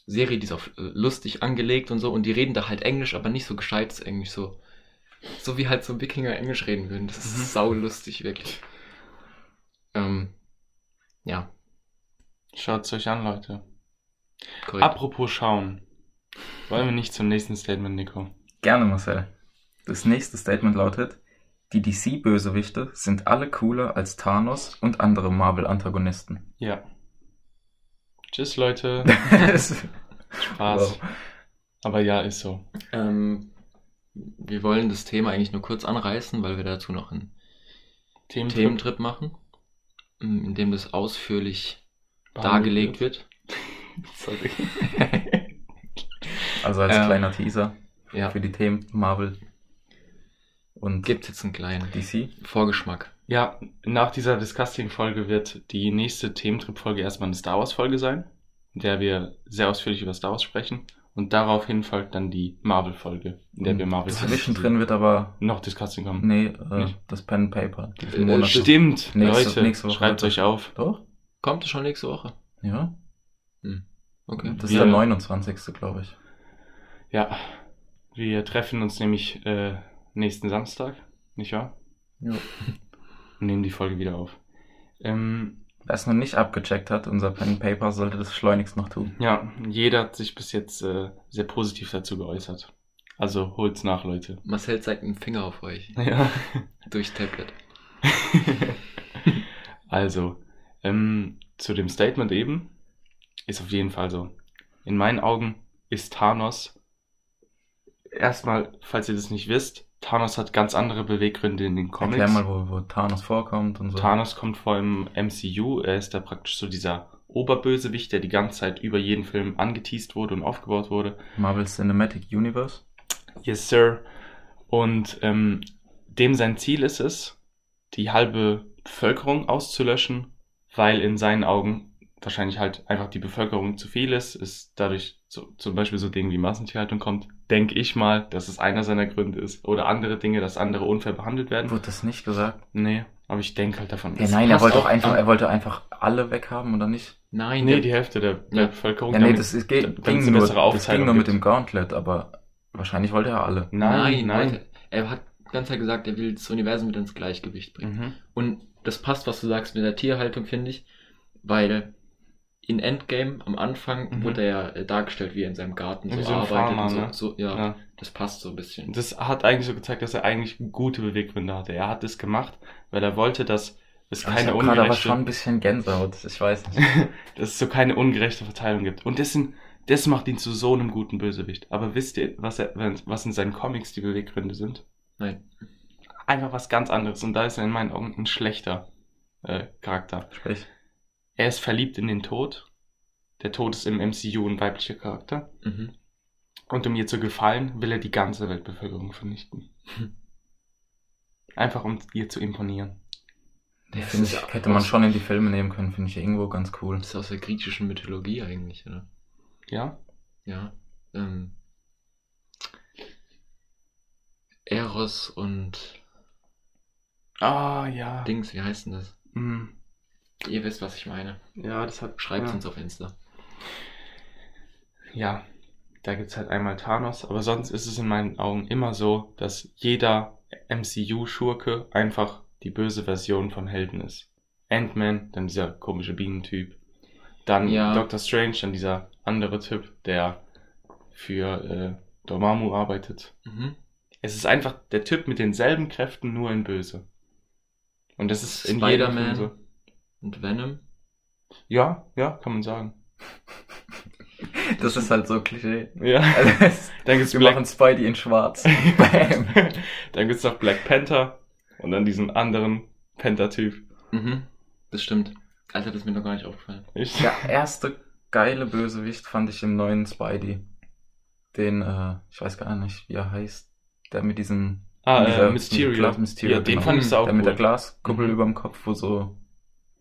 [SPEAKER 3] Serie, die ist auf äh, lustig angelegt und so. Und die reden da halt Englisch, aber nicht so gescheites Englisch, so so wie halt so Wikinger Englisch reden würden. Das ist
[SPEAKER 1] Mhm.
[SPEAKER 3] sau lustig, wirklich. Ähm, ja,
[SPEAKER 1] Schaut's euch an, Leute.
[SPEAKER 3] korrekt.
[SPEAKER 1] Apropos schauen. Wollen wir nicht zum nächsten Statement, Nico?
[SPEAKER 2] Gerne, Marcel. Das nächste Statement lautet, die DC-Bösewichte sind alle cooler als Thanos und andere Marvel-Antagonisten.
[SPEAKER 1] Ja. Tschüss, Leute. <laughs>
[SPEAKER 2] Spaß.
[SPEAKER 1] Spaß. Aber ja, ist so.
[SPEAKER 3] Ähm, wir wollen das Thema eigentlich nur kurz anreißen, weil wir dazu noch einen
[SPEAKER 1] Themen
[SPEAKER 3] Thementrip machen, m, in dem das ausführlich dargelegt wird. <laughs>
[SPEAKER 1] Sorry.
[SPEAKER 2] Also als
[SPEAKER 3] Ähm,
[SPEAKER 2] kleiner Teaser
[SPEAKER 3] Ja,
[SPEAKER 2] für die Themen Marvel und
[SPEAKER 3] gibt jetzt einen kleinen
[SPEAKER 2] DC.
[SPEAKER 3] Vorgeschmack.
[SPEAKER 1] Ja, nach dieser Disgusting-Folge wird die nächste Thementrip-Folge erstmal eine Star Wars-Folge sein, in der wir sehr ausführlich über Star Wars sprechen. Und daraufhin folgt dann die Marvel-Folge, in der wir Marvel
[SPEAKER 2] Zwischendrin wird aber,
[SPEAKER 1] noch Disgusting kommen.
[SPEAKER 2] nee, äh,
[SPEAKER 1] Nicht.
[SPEAKER 2] das Pen and Paper.
[SPEAKER 3] Äh.
[SPEAKER 1] Stimmt,
[SPEAKER 2] Nächste-
[SPEAKER 1] Leute,
[SPEAKER 2] nächste Woche
[SPEAKER 1] schreibt euch auf.
[SPEAKER 2] Doch?
[SPEAKER 3] Kommt es schon nächste Woche?
[SPEAKER 2] Ja.
[SPEAKER 3] Okay.
[SPEAKER 2] Das
[SPEAKER 1] Wir-
[SPEAKER 2] ist der 29. glaube ich.
[SPEAKER 1] Ja, wir treffen uns nämlich äh, nächsten Samstag, nicht wahr?
[SPEAKER 2] Ja.
[SPEAKER 1] Und nehmen die Folge wieder auf. Ähm,
[SPEAKER 2] Wer es noch nicht abgecheckt hat, unser Pen and Paper sollte das schleunigst noch tun.
[SPEAKER 1] ja, jeder hat sich bis jetzt äh, sehr positiv dazu geäußert. Also holt's nach, Leute.
[SPEAKER 3] Marcel zeigt einen Finger auf euch. <laughs>
[SPEAKER 1] Ja.
[SPEAKER 3] Durchs Tablet. <laughs>
[SPEAKER 1] also, ähm, zu dem Statement eben ist auf jeden Fall so. In meinen Augen ist Thanos erstmal, falls ihr das nicht wisst, Thanos hat ganz andere Beweggründe in den Comics.
[SPEAKER 2] Erklär mal, wo, wo Thanos vorkommt und so.
[SPEAKER 1] Thanos kommt vor im MCU, er ist da praktisch so dieser Oberbösewicht, der die ganze Zeit über jeden Film angeteased wurde und aufgebaut wurde.
[SPEAKER 2] Marvel Cinematic Universe.
[SPEAKER 1] Yes, Sir. Und ähm, dem sein Ziel ist es, die halbe Bevölkerung auszulöschen, weil in seinen Augen wahrscheinlich halt einfach die Bevölkerung zu viel ist, es dadurch so, zum Beispiel so Dinge wie Massentierhaltung kommt, denke ich mal, dass es einer seiner Gründe ist. Oder andere Dinge, dass andere unfair behandelt werden.
[SPEAKER 2] Wurde das nicht gesagt?
[SPEAKER 1] Nee, aber ich denke halt davon.
[SPEAKER 2] Ja,
[SPEAKER 1] Es
[SPEAKER 2] nein, er wollte
[SPEAKER 1] auch
[SPEAKER 2] doch einfach,
[SPEAKER 1] an-
[SPEAKER 2] er wollte einfach alle weghaben oder nicht?
[SPEAKER 3] Nein,
[SPEAKER 1] Nee,
[SPEAKER 3] der-
[SPEAKER 1] die Hälfte der, der
[SPEAKER 3] Ja.
[SPEAKER 1] Bevölkerung.
[SPEAKER 2] Ja, nee,
[SPEAKER 1] damit-
[SPEAKER 2] das ist, geht, ging,
[SPEAKER 1] eine
[SPEAKER 2] nur,
[SPEAKER 1] bessere
[SPEAKER 2] das ging nur mit
[SPEAKER 1] gibt.
[SPEAKER 2] dem Gauntlet, aber wahrscheinlich wollte er alle.
[SPEAKER 1] Nein, nein.
[SPEAKER 3] Leute, er hat die ganze Zeit gesagt, er will das Universum wieder ins Gleichgewicht bringen.
[SPEAKER 1] Mhm.
[SPEAKER 3] Und das passt, was du sagst mit der Tierhaltung, finde ich, weil in Endgame am Anfang
[SPEAKER 1] Mhm.
[SPEAKER 3] wurde er ja äh, dargestellt, wie er in seinem Garten so
[SPEAKER 1] so
[SPEAKER 3] arbeitet.
[SPEAKER 1] Farmer,
[SPEAKER 3] und so,
[SPEAKER 1] ne?
[SPEAKER 3] so, ja,
[SPEAKER 1] Ja.
[SPEAKER 3] das passt so ein bisschen.
[SPEAKER 1] Das hat eigentlich so gezeigt, dass er eigentlich gute Beweggründe hatte. Er hat es gemacht, weil er wollte, dass es keine
[SPEAKER 2] ich hab gerade aber
[SPEAKER 1] ungerechte,
[SPEAKER 2] schon ein bisschen Gänsehaut, ich weiß nicht. <laughs>
[SPEAKER 1] dass es so keine ungerechte Verteilung gibt. Und dessen, das macht ihn zu so einem guten Bösewicht. Aber wisst ihr, was er, was in seinen Comics die Beweggründe sind?
[SPEAKER 3] Nein.
[SPEAKER 1] Einfach was ganz anderes. Und da ist er in meinen Augen ein schlechter äh, Charakter.
[SPEAKER 2] Sprich.
[SPEAKER 1] Er ist verliebt in den Tod. Der Tod ist im MCU ein weiblicher Charakter.
[SPEAKER 3] Mhm.
[SPEAKER 1] Und um ihr zu gefallen, will er die ganze Weltbevölkerung vernichten. Einfach um ihr zu imponieren.
[SPEAKER 2] Den
[SPEAKER 3] Das
[SPEAKER 2] ich,
[SPEAKER 3] ja
[SPEAKER 2] hätte man schon in die Filme nehmen können, finde ich irgendwo ganz cool.
[SPEAKER 3] Das ist aus der griechischen Mythologie eigentlich, oder?
[SPEAKER 1] Ja?
[SPEAKER 3] Ja. Ähm, Eros und
[SPEAKER 1] Ah, ja.
[SPEAKER 3] Dings, wie heißt denn das?
[SPEAKER 1] Mhm.
[SPEAKER 3] Ihr wisst, was ich meine.
[SPEAKER 1] Ja, das hat.
[SPEAKER 3] Schreibt
[SPEAKER 1] ja.
[SPEAKER 3] uns auf Insta.
[SPEAKER 1] Ja, da gibt's halt einmal Thanos, aber sonst ist es in meinen Augen immer so, dass jeder MCU-Schurke einfach die böse Version von Helden ist. Ant-Man, dann dieser komische Bienentyp. Dann
[SPEAKER 3] Ja.
[SPEAKER 1] Doctor Strange, dann dieser andere Typ, der für äh, Dormammu arbeitet.
[SPEAKER 3] Mhm.
[SPEAKER 1] Es ist einfach der Typ mit denselben Kräften, nur in böse. Und das ist in jedem Film
[SPEAKER 3] Spider-Man
[SPEAKER 1] so.
[SPEAKER 3] Und Venom.
[SPEAKER 1] Ja, ja, kann man sagen. <laughs>
[SPEAKER 2] Das ist halt so Klischee.
[SPEAKER 1] Ja. <laughs>
[SPEAKER 2] Also, es-
[SPEAKER 1] Dann gibt's
[SPEAKER 2] wir
[SPEAKER 1] Black
[SPEAKER 2] machen Spidey in schwarz. <laughs> Bam.
[SPEAKER 1] dann gibt's noch Black Panther und dann diesen anderen Panther-Typ.
[SPEAKER 3] Mhm. Das stimmt. Alter, das ist mir noch gar nicht aufgefallen.
[SPEAKER 1] Ich,
[SPEAKER 2] Der erste geile Bösewicht fand ich im neuen Spidey. Den, äh, ich weiß gar nicht, wie er heißt. Der mit diesem
[SPEAKER 1] ah, äh, Mysterio.
[SPEAKER 2] Glas Mysterio,
[SPEAKER 1] ja, den
[SPEAKER 2] genau.
[SPEAKER 1] fand ich auch
[SPEAKER 2] der
[SPEAKER 1] cool.
[SPEAKER 2] mit der Glaskuppel
[SPEAKER 1] Mhm.
[SPEAKER 2] überm Kopf, wo so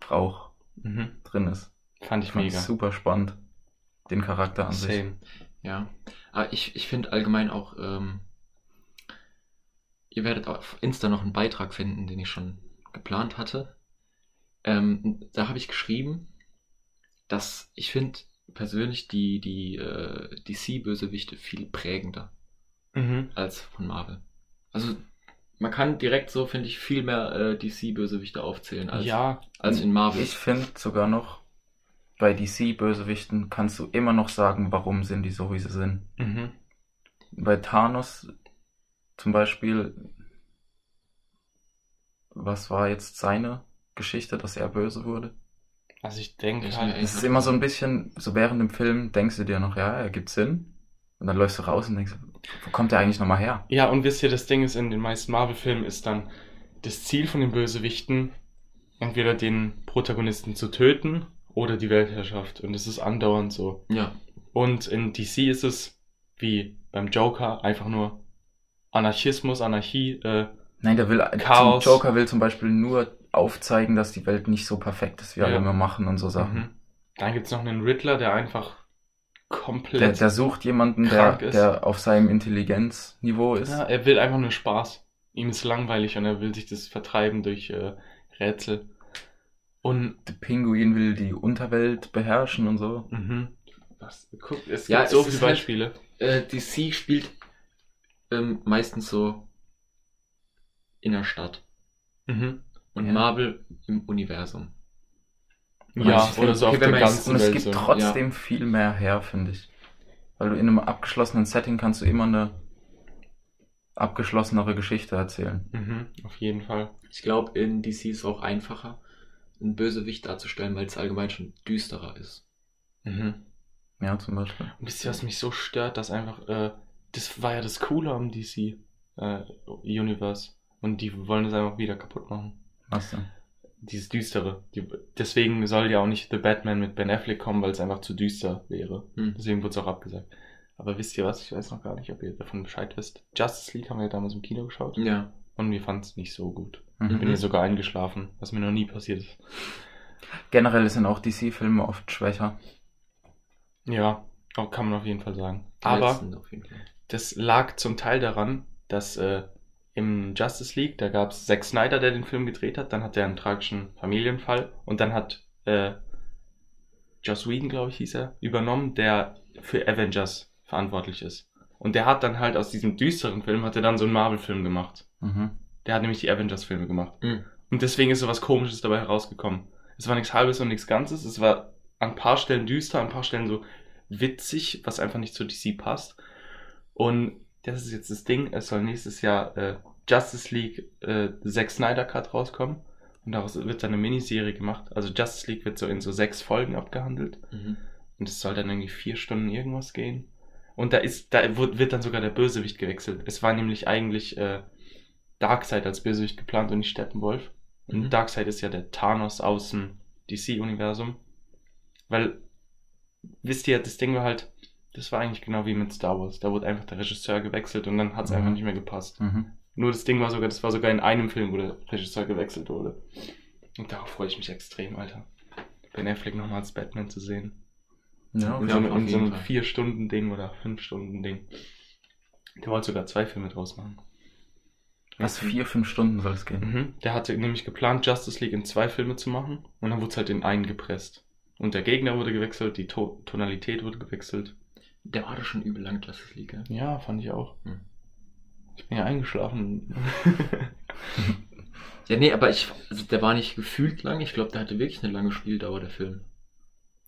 [SPEAKER 2] Rauch
[SPEAKER 1] mhm.
[SPEAKER 2] drin ist.
[SPEAKER 1] Fand ich
[SPEAKER 2] Fand
[SPEAKER 1] mega.
[SPEAKER 2] super spannend. Den Charakter an sich.
[SPEAKER 1] Same.
[SPEAKER 3] Ja. Aber ich, ich finde allgemein auch, ähm, ihr werdet auf Insta noch einen Beitrag finden, den ich schon geplant hatte. Ähm, da habe ich geschrieben, dass ich finde persönlich die, die äh, DC-Bösewichte viel prägender
[SPEAKER 1] Mhm.
[SPEAKER 3] als von Marvel. Also man kann direkt so, finde ich, viel mehr äh, DC-Bösewichte aufzählen als,
[SPEAKER 1] Ja,
[SPEAKER 3] als in Marvel.
[SPEAKER 2] Ich finde sogar noch, bei DC-Bösewichten kannst du immer noch sagen, warum sind die so, wie sie sind.
[SPEAKER 1] mhm.
[SPEAKER 2] Bei Thanos zum Beispiel, was war jetzt seine Geschichte, dass er böse wurde?
[SPEAKER 1] also ich denke halt,
[SPEAKER 2] Es ist immer so ein bisschen, so während dem Film denkst du dir noch, ja, er gibt Sinn. Und dann läufst du raus und denkst, wo kommt der eigentlich nochmal her?
[SPEAKER 1] Ja, und wisst ihr, das Ding ist, in den meisten Marvel-Filmen ist dann das Ziel von den Bösewichten, entweder den Protagonisten zu töten oder die Weltherrschaft. Und es ist andauernd so.
[SPEAKER 3] ja,
[SPEAKER 1] Und in DC ist es, wie beim Joker, einfach nur Anarchismus, Anarchie, äh,
[SPEAKER 2] Nein, der will,
[SPEAKER 1] Chaos.
[SPEAKER 2] Joker will zum Beispiel nur aufzeigen, dass die Welt nicht so perfekt ist, wie alle
[SPEAKER 1] Ja.
[SPEAKER 2] immer machen und so Sachen.
[SPEAKER 1] Mhm. Dann gibt's noch einen Riddler, der einfach komplett.
[SPEAKER 2] Der, der sucht jemanden, der, der auf seinem Intelligenzniveau ist.
[SPEAKER 1] ja, er will einfach nur Spaß. Ihm ist langweilig und er will sich das vertreiben durch äh, Rätsel. Und
[SPEAKER 2] Der Pinguin will die Unterwelt beherrschen und so.
[SPEAKER 1] mhm. Was, guck, es
[SPEAKER 3] Ja,
[SPEAKER 1] gibt so viele
[SPEAKER 3] halt-
[SPEAKER 1] Beispiele.
[SPEAKER 3] Äh, DC spielt ähm, meistens so in der Stadt.
[SPEAKER 1] Mhm.
[SPEAKER 3] Und
[SPEAKER 2] Ja.
[SPEAKER 3] Marvel im Universum.
[SPEAKER 1] Ja, oder so
[SPEAKER 3] okay,
[SPEAKER 1] auf der ganzen
[SPEAKER 2] Und es
[SPEAKER 1] Welt
[SPEAKER 2] gibt
[SPEAKER 1] so.
[SPEAKER 2] trotzdem viel mehr her, finde ich. Weil du in einem abgeschlossenen Setting kannst du immer eine abgeschlossenere Geschichte erzählen.
[SPEAKER 1] Mhm, auf jeden Fall.
[SPEAKER 3] Ich glaube, in DC ist es auch einfacher, einen Bösewicht darzustellen, weil es allgemein schon düsterer ist.
[SPEAKER 1] Mhm.
[SPEAKER 2] Ja, zum Beispiel.
[SPEAKER 1] Und wisst ihr, was mich so stört, dass einfach, äh, das war ja das Coole am DC äh, Universe. Und die wollen das einfach wieder kaputt machen.
[SPEAKER 2] Was denn?
[SPEAKER 1] Dieses Düstere. Die, deswegen soll ja auch nicht The Batman mit Ben Affleck kommen, weil es einfach zu düster wäre.
[SPEAKER 3] Hm.
[SPEAKER 1] Deswegen wurde es auch abgesagt. Aber wisst ihr was? Ich weiß noch gar nicht, ob ihr davon Bescheid wisst. Justice League haben wir damals im Kino geschaut.
[SPEAKER 3] Ja.
[SPEAKER 1] Und wir fanden es nicht so gut. Ich
[SPEAKER 2] Mhm.
[SPEAKER 1] bin hier sogar eingeschlafen, was mir noch nie passiert ist.
[SPEAKER 2] Generell sind auch DC-Filme oft schwächer.
[SPEAKER 1] Ja, auch kann man auf jeden Fall sagen.
[SPEAKER 3] Die
[SPEAKER 1] Aber
[SPEAKER 3] jeden Fall.
[SPEAKER 1] das lag zum Teil daran, dass äh, im Justice League, da gab es Zack Snyder, der den Film gedreht hat, dann hat er einen tragischen Familienfall und dann hat äh, Joss Whedon, glaube ich, hieß er, übernommen, der für Avengers verantwortlich ist. Und der hat dann halt aus diesem düsteren Film, hat er dann so einen Marvel-Film gemacht.
[SPEAKER 2] Mhm.
[SPEAKER 1] Der hat nämlich die Avengers-Filme gemacht.
[SPEAKER 3] Mhm.
[SPEAKER 1] Und deswegen ist so was Komisches dabei herausgekommen. Es war nichts Halbes und nichts Ganzes. Es war an ein paar Stellen düster, an ein paar Stellen so witzig, was einfach nicht zu DC passt. Und das ist jetzt das Ding. Es soll nächstes Jahr äh, Justice League äh, Zack Snyder Cut rauskommen. Und daraus wird dann eine Miniserie gemacht. Also Justice League wird so in so sechs Folgen abgehandelt.
[SPEAKER 3] Mhm.
[SPEAKER 1] Und es soll dann irgendwie vier Stunden irgendwas gehen. Und da ist, da wird dann sogar der Bösewicht gewechselt. Es war nämlich eigentlich äh, Darkseid als Bösewicht geplant und nicht Steppenwolf. Und
[SPEAKER 3] Mhm.
[SPEAKER 1] Darkseid ist ja der Thanos aus dem DC-Universum. Weil, wisst ihr, das Ding war halt, das war eigentlich genau wie mit Star Wars. Da wurde einfach der Regisseur gewechselt und dann hat es
[SPEAKER 2] Mhm.
[SPEAKER 1] einfach nicht mehr gepasst.
[SPEAKER 2] Mhm.
[SPEAKER 1] Nur das Ding war sogar, das war sogar in einem Film, wo der Regisseur gewechselt wurde. Und darauf freue ich mich extrem, Alter. Ben Affleck nochmal als Batman zu sehen.
[SPEAKER 2] Ja,
[SPEAKER 1] In so, einem- in so einem
[SPEAKER 3] Fall.
[SPEAKER 1] Vier-Stunden-Ding oder Fünf-Stunden-Ding. Der wollte sogar zwei Filme draus machen.
[SPEAKER 2] Was, vier, fünf Stunden soll es gehen?
[SPEAKER 1] Mhm. Der hatte nämlich geplant, Justice League in zwei Filme zu machen und dann wurde es halt in einen gepresst. Und der Gegner wurde gewechselt, die to Tonalität wurde gewechselt.
[SPEAKER 3] Der war doch schon übel lang Justice League. Ja?
[SPEAKER 1] Ja, fand ich auch.
[SPEAKER 3] Hm.
[SPEAKER 1] Ich bin ja eingeschlafen. <laughs>
[SPEAKER 3] Ja, nee, aber ich, also der war nicht gefühlt lang. Ich glaube, der hatte wirklich eine lange Spieldauer, der Film.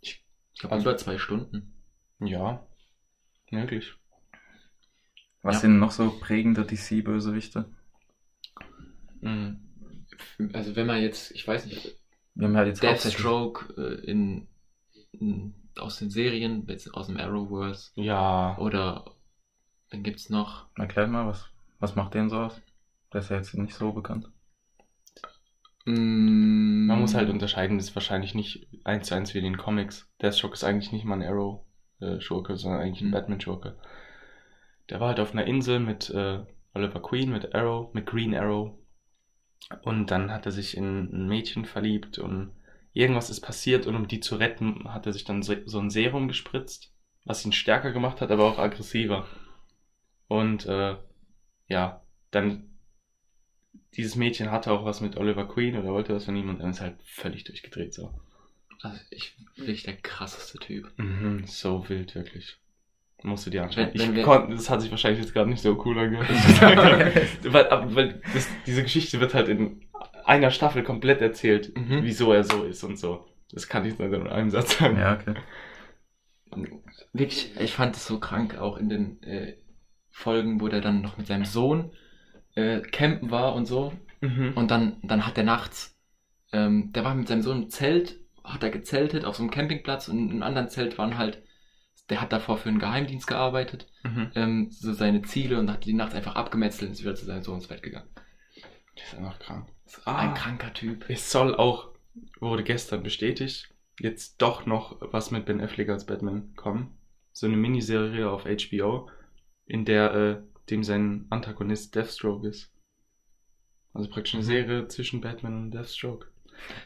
[SPEAKER 3] Ich glaube,
[SPEAKER 1] Also-
[SPEAKER 3] über zwei Stunden.
[SPEAKER 1] ja, möglich.
[SPEAKER 2] Was
[SPEAKER 3] Ja.
[SPEAKER 2] sind noch so prägende DC-Bösewichte?
[SPEAKER 1] Mhm.
[SPEAKER 3] Also wenn man jetzt, ich weiß nicht,
[SPEAKER 2] haben ja jetzt
[SPEAKER 3] Deathstroke äh, in, in, aus den Serien, jetzt aus dem Arrowverse
[SPEAKER 1] Ja,
[SPEAKER 3] oder dann gibt's noch,
[SPEAKER 2] Erklär mal, was, was macht den so aus? Der ist ja jetzt nicht so bekannt.
[SPEAKER 3] mm,
[SPEAKER 1] man muss halt unterscheiden, das ist wahrscheinlich nicht eins zu eins wie in den Comics. Deathstroke ist eigentlich nicht mal ein Arrow-Schurke, sondern eigentlich ein
[SPEAKER 3] Mhm.
[SPEAKER 1] Batman-Schurke. Der war halt auf einer Insel mit äh, Oliver Queen, mit Arrow, mit Green Arrow. Und dann hat er sich in ein Mädchen verliebt und irgendwas ist passiert und um die zu retten, hat er sich dann so ein Serum gespritzt, was ihn stärker gemacht hat, aber auch aggressiver. Und äh, ja, dann dieses Mädchen hatte auch was mit Oliver Queen oder wollte was von ihm und dann ist halt völlig durchgedreht so.
[SPEAKER 3] also ich wirklich der krasseste Typ.
[SPEAKER 1] Mhm, so wild, wirklich. Musst du dir anschauen.
[SPEAKER 3] Wenn- wenn
[SPEAKER 1] ich konnte, das hat sich wahrscheinlich jetzt gerade nicht so cool angehört. <laughs> <laughs> weil weil das, diese Geschichte wird halt in einer Staffel komplett erzählt,
[SPEAKER 3] Mhm.
[SPEAKER 1] wieso er so ist und so. Das kann ich nur in einem Satz sagen.
[SPEAKER 2] Ja, okay.
[SPEAKER 3] Wirklich, ich fand es so krank, auch in den äh, Folgen, wo der dann noch mit seinem Sohn äh, campen war und so.
[SPEAKER 1] Mhm.
[SPEAKER 3] Und dann, dann hat er nachts, ähm, der war mit seinem Sohn im Zelt, hat er gezeltet auf so einem Campingplatz und in einem anderen Zelt waren halt, der hat davor für einen Geheimdienst gearbeitet,
[SPEAKER 1] Mhm.
[SPEAKER 3] ähm, so seine Ziele und hat die nachts einfach abgemetzelt und ist wieder zu seinem Sohn ins Bett gegangen.
[SPEAKER 1] Das ist einfach krank.
[SPEAKER 3] Ein kranker Typ.
[SPEAKER 1] Es soll auch, wurde gestern bestätigt, jetzt doch noch was mit Ben Affleck als Batman kommen. So eine Miniserie auf HBO, in der äh, dem sein Antagonist Deathstroke ist. Also praktisch eine Serie zwischen Batman und Deathstroke.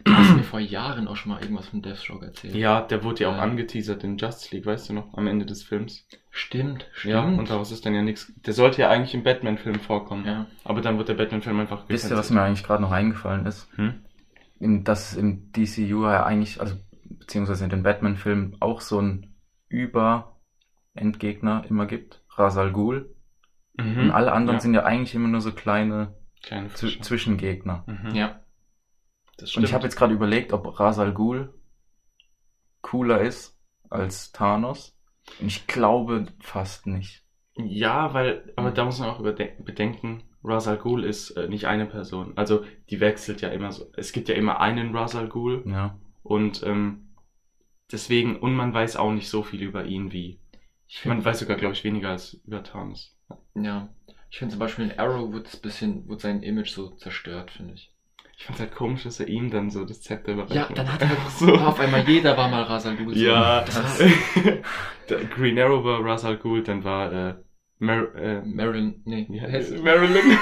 [SPEAKER 3] Du hast mir vor Jahren auch schon mal irgendwas von Deathstroke erzählt.
[SPEAKER 1] Ja, der wurde ja auch
[SPEAKER 3] Ja.
[SPEAKER 1] angeteasert in Justice League, weißt du noch, am Ende des Films.
[SPEAKER 3] Stimmt, stimmt.
[SPEAKER 1] Ja, und daraus ist dann ja nichts. Der sollte ja eigentlich im Batman-Film vorkommen.
[SPEAKER 3] ja.
[SPEAKER 1] Aber dann wird der Batman-Film einfach
[SPEAKER 2] Wisst ihr, was mir eigentlich gerade noch eingefallen ist?
[SPEAKER 1] Hm?
[SPEAKER 2] Im- Dass es im DCU ja eigentlich, also beziehungsweise in den Batman-Filmen auch so ein Über-Endgegner immer gibt. Rasal Ghul.
[SPEAKER 1] Mhm.
[SPEAKER 2] Und alle anderen
[SPEAKER 1] ja.
[SPEAKER 2] sind ja eigentlich immer nur so kleine
[SPEAKER 1] Kleine.
[SPEAKER 2] Zwischengegner.
[SPEAKER 1] Mhm.
[SPEAKER 3] ja.
[SPEAKER 1] Das
[SPEAKER 2] Und ich habe jetzt gerade überlegt, ob Rasal Ghul cooler ist als Thanos. Und ich glaube fast nicht.
[SPEAKER 1] Ja, weil, aber da muss man auch bedenken, Ra's al Ghul ist äh, nicht eine Person. Also die wechselt ja immer so. Es gibt ja immer einen Ra's al Ghul
[SPEAKER 2] Ja.
[SPEAKER 1] und ähm, deswegen, und man weiß auch nicht so viel über ihn wie.
[SPEAKER 3] Ich
[SPEAKER 1] Man weiß sogar, glaube ich, weniger als über Thanos.
[SPEAKER 3] ja. Ich finde zum Beispiel in Arrow wird es bisschen, wird sein Image so zerstört, finde ich.
[SPEAKER 1] Ich fand halt komisch, dass er ihm dann so das Zepter überreicht.
[SPEAKER 3] Ja, dann hat er
[SPEAKER 1] einfach <laughs>
[SPEAKER 3] so. Auf einmal jeder war mal Rasal Ghul. so.
[SPEAKER 1] Ja,
[SPEAKER 3] Das <laughs> war
[SPEAKER 1] Der Green Arrow war Ra's al Ghul, dann war äh, Mer äh,
[SPEAKER 3] Marilyn, nee,
[SPEAKER 1] wie heißt es? Marilyn.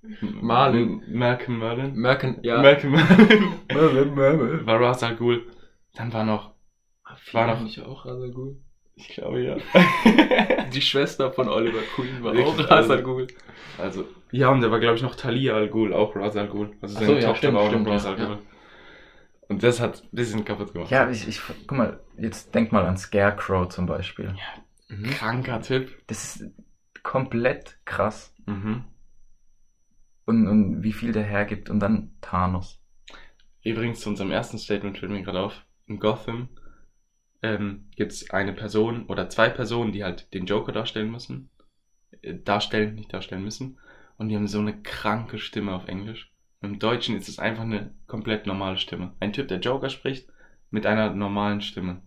[SPEAKER 1] <laughs>
[SPEAKER 3] Marlin.
[SPEAKER 1] Malcolm Merlin.
[SPEAKER 3] Merken, ja.
[SPEAKER 1] Malcolm Merlin. war Ra's al Ghul. Dann war noch,
[SPEAKER 3] War
[SPEAKER 1] war
[SPEAKER 3] noch nicht auch Rasal Ghul?
[SPEAKER 1] Ich glaube ja.
[SPEAKER 3] Die Schwester von Oliver Queen war
[SPEAKER 1] Wirklich,
[SPEAKER 3] auch
[SPEAKER 1] also-
[SPEAKER 3] Ghul.
[SPEAKER 1] Also, ja, und da war, glaube ich, noch Talia al Ghul, auch Ra's al Ghul. Also seine
[SPEAKER 3] so, ja,
[SPEAKER 1] Tochter
[SPEAKER 3] stimmt,
[SPEAKER 1] war auch
[SPEAKER 3] stimmt,
[SPEAKER 1] noch Ra's
[SPEAKER 3] ja,
[SPEAKER 1] al Ghul. Und das hat ein bisschen kaputt gemacht.
[SPEAKER 2] Ja, ich, ich, guck mal, jetzt denk mal an Scarecrow zum Beispiel.
[SPEAKER 3] Mhm.
[SPEAKER 1] Kranker Tipp.
[SPEAKER 2] Das ist komplett krass.
[SPEAKER 1] Mhm.
[SPEAKER 2] Und, und wie viel der hergibt. Und dann Thanos.
[SPEAKER 1] Übrigens zu unserem ersten Statement fällt mir gerade auf. In Gotham ähm, gibt es eine Person oder zwei Personen, die halt den Joker darstellen müssen. Äh, darstellen, nicht darstellen müssen. Und die haben so eine kranke Stimme auf Englisch. Im Deutschen ist es einfach eine komplett normale Stimme. Ein Typ, der Joker spricht, mit einer normalen Stimme.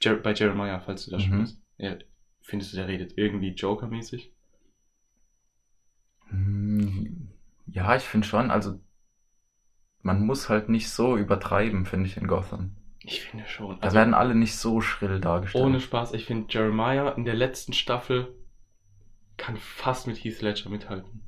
[SPEAKER 1] Jer bei Jeremiah, falls du das schon
[SPEAKER 2] Mhm.
[SPEAKER 1] weißt. Ja, findest du, der redet irgendwie Joker-mäßig?
[SPEAKER 2] Hm, Ja, ich finde schon, also man muss halt nicht so übertreiben, finde ich, in Gotham.
[SPEAKER 1] Ich finde schon.
[SPEAKER 2] Da werden alle nicht so schrill dargestellt.
[SPEAKER 1] Ohne Spaß, ich finde Jeremiah in der letzten Staffel kann fast mit Heath Ledger mithalten.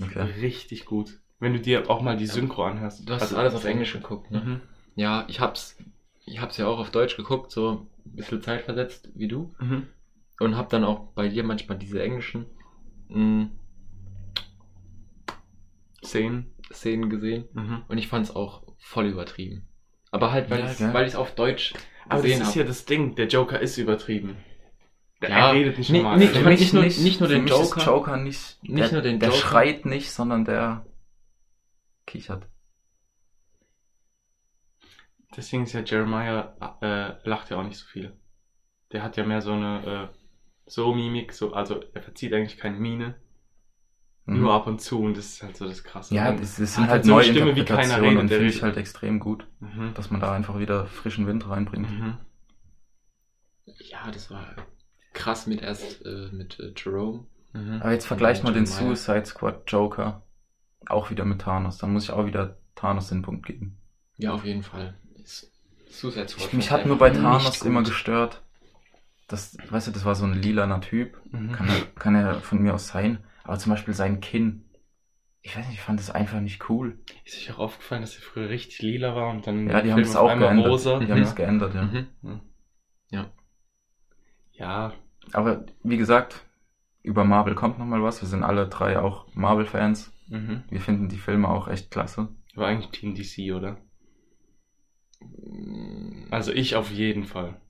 [SPEAKER 2] Okay.
[SPEAKER 1] Richtig gut. Wenn du dir auch mal die Synchro anhörst.
[SPEAKER 3] Du hast
[SPEAKER 1] Also-
[SPEAKER 3] alles auf Englisch geguckt, ne?
[SPEAKER 1] Mhm.
[SPEAKER 3] Ja, ich hab's, ich hab's ja auch auf Deutsch geguckt, so ein bisschen zeitversetzt wie du.
[SPEAKER 1] Mhm.
[SPEAKER 3] Und hab dann auch bei dir manchmal diese englischen mh,
[SPEAKER 1] Szenen.
[SPEAKER 3] Szenen gesehen.
[SPEAKER 1] Mhm.
[SPEAKER 3] Und ich fand's auch voll übertrieben. Aber halt, weil
[SPEAKER 2] Ja,
[SPEAKER 3] weil ich's auf Deutsch
[SPEAKER 1] Aber das ist
[SPEAKER 3] hab.
[SPEAKER 1] ja das Ding, der Joker ist übertrieben. Der
[SPEAKER 3] Ja,
[SPEAKER 1] er redet nicht
[SPEAKER 3] nee,
[SPEAKER 1] normal.
[SPEAKER 3] nee,
[SPEAKER 1] Also,
[SPEAKER 3] ich nicht nur- nicht nur
[SPEAKER 2] für
[SPEAKER 3] den Joker.
[SPEAKER 2] Joker nicht,
[SPEAKER 3] Nicht
[SPEAKER 2] der,
[SPEAKER 3] nur den
[SPEAKER 2] der
[SPEAKER 3] Joker.
[SPEAKER 2] schreit nicht, sondern der kichert.
[SPEAKER 1] deswegen ist ja Jeremiah äh, lacht ja auch nicht so viel. Der hat ja mehr so eine äh, so Mimik, so also er verzieht eigentlich keine Miene,
[SPEAKER 2] Mhm.
[SPEAKER 1] nur ab und zu und das ist halt so das Krasse.
[SPEAKER 2] Ja, das, sind halt
[SPEAKER 1] halt so eine
[SPEAKER 2] neue
[SPEAKER 1] Stimme, wie keiner redet,
[SPEAKER 2] und finde ich halt extrem gut,
[SPEAKER 1] Mhm.
[SPEAKER 2] dass man da einfach wieder frischen Wind reinbringt.
[SPEAKER 1] Mhm.
[SPEAKER 3] Ja, das war krass mit erst äh, mit äh, Jerome.
[SPEAKER 1] Mhm.
[SPEAKER 2] Aber jetzt vergleicht mal den
[SPEAKER 3] Jeremiah.
[SPEAKER 2] Suicide Squad Joker auch wieder mit Thanos. Dann muss ich auch wieder Thanos den Punkt geben.
[SPEAKER 3] Ja, auf jeden Fall. Ist Suicide Squad
[SPEAKER 2] Ich, mich hat nur bei Thanos immer gestört. Das, weißt du, das war so ein lilaner Typ.
[SPEAKER 1] Mhm.
[SPEAKER 2] Kann, er- kann er von mir aus sein. Aber zum Beispiel sein Kinn. Ich weiß nicht, ich fand das einfach nicht cool.
[SPEAKER 1] Ist euch auch aufgefallen, dass er früher richtig lila war und dann
[SPEAKER 2] Ja, die haben es auch geändert.
[SPEAKER 1] rosa?
[SPEAKER 2] Die haben es geändert, ja.
[SPEAKER 3] Mhm.
[SPEAKER 1] Ja,
[SPEAKER 2] Aber wie gesagt, über Marvel kommt nochmal was. Wir sind alle drei auch Marvel-Fans.
[SPEAKER 1] mhm.
[SPEAKER 2] Wir finden die Filme auch echt klasse.
[SPEAKER 1] war eigentlich Team DC, oder? Also ich auf jeden Fall.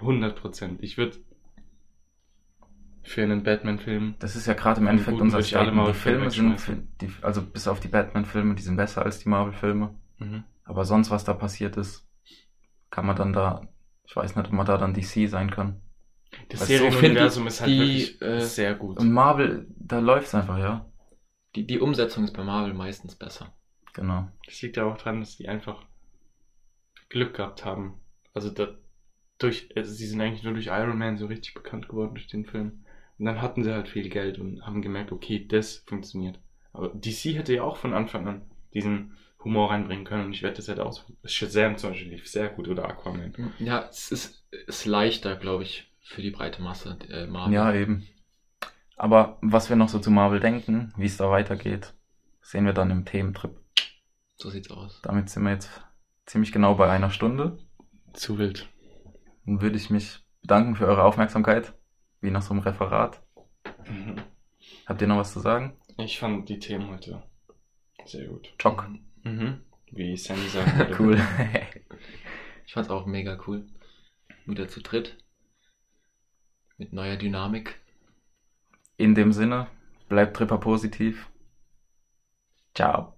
[SPEAKER 1] 100 Prozent. Ich würde für einen Batman-Film.
[SPEAKER 2] Das ist ja gerade im Endeffekt
[SPEAKER 1] guten
[SPEAKER 2] unser Statement. Die
[SPEAKER 1] Marvel-Filme
[SPEAKER 2] Filme sind, die, also bis auf die Batman-Filme, die sind besser als die Marvel-Filme.
[SPEAKER 1] Mhm.
[SPEAKER 2] Aber sonst, was da passiert ist, kann man dann da, ich weiß nicht, ob man da dann DC sein kann.
[SPEAKER 1] Das Serienuniversum
[SPEAKER 3] so
[SPEAKER 1] ist halt
[SPEAKER 3] die,
[SPEAKER 1] wirklich
[SPEAKER 3] äh,
[SPEAKER 1] sehr gut.
[SPEAKER 2] Und Marvel, da läuft's einfach, ja.
[SPEAKER 3] Die, die Umsetzung ist bei Marvel meistens besser.
[SPEAKER 2] Genau.
[SPEAKER 1] Das liegt ja auch daran, dass die einfach Glück gehabt haben. Also da, durch, also sie sind eigentlich nur durch Iron Man so richtig bekannt geworden durch den Film. Und dann hatten sie halt viel Geld und haben gemerkt, okay, das funktioniert. Aber DC hätte ja auch von Anfang an diesen Humor reinbringen können und ich wette, das hätte auch. Shazam zum Beispiel lief sehr gut oder Aquaman.
[SPEAKER 3] Ja, es ist, ist leichter, glaube ich, für die breite Masse, äh, Marvel.
[SPEAKER 2] Ja, eben. Aber was wir noch so zu Marvel denken, wie es da weitergeht, sehen wir dann im Thementrip.
[SPEAKER 3] So sieht's aus.
[SPEAKER 2] Damit sind wir jetzt ziemlich genau bei einer Stunde.
[SPEAKER 1] Zu wild.
[SPEAKER 2] Dann würde ich mich bedanken für eure Aufmerksamkeit, wie nach so einem Referat. Habt ihr noch was zu sagen?
[SPEAKER 1] Ich fand die Themen heute sehr gut.
[SPEAKER 2] Chock.
[SPEAKER 1] Mhm. Wie Sandy würde. <laughs>
[SPEAKER 2] Cool. <laughs>
[SPEAKER 3] Ich fand's auch mega cool. Wieder zu dritt. Mit neuer Dynamik.
[SPEAKER 2] In dem Sinne, bleibt Tripper positiv. Ciao.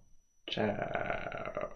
[SPEAKER 1] Ciao.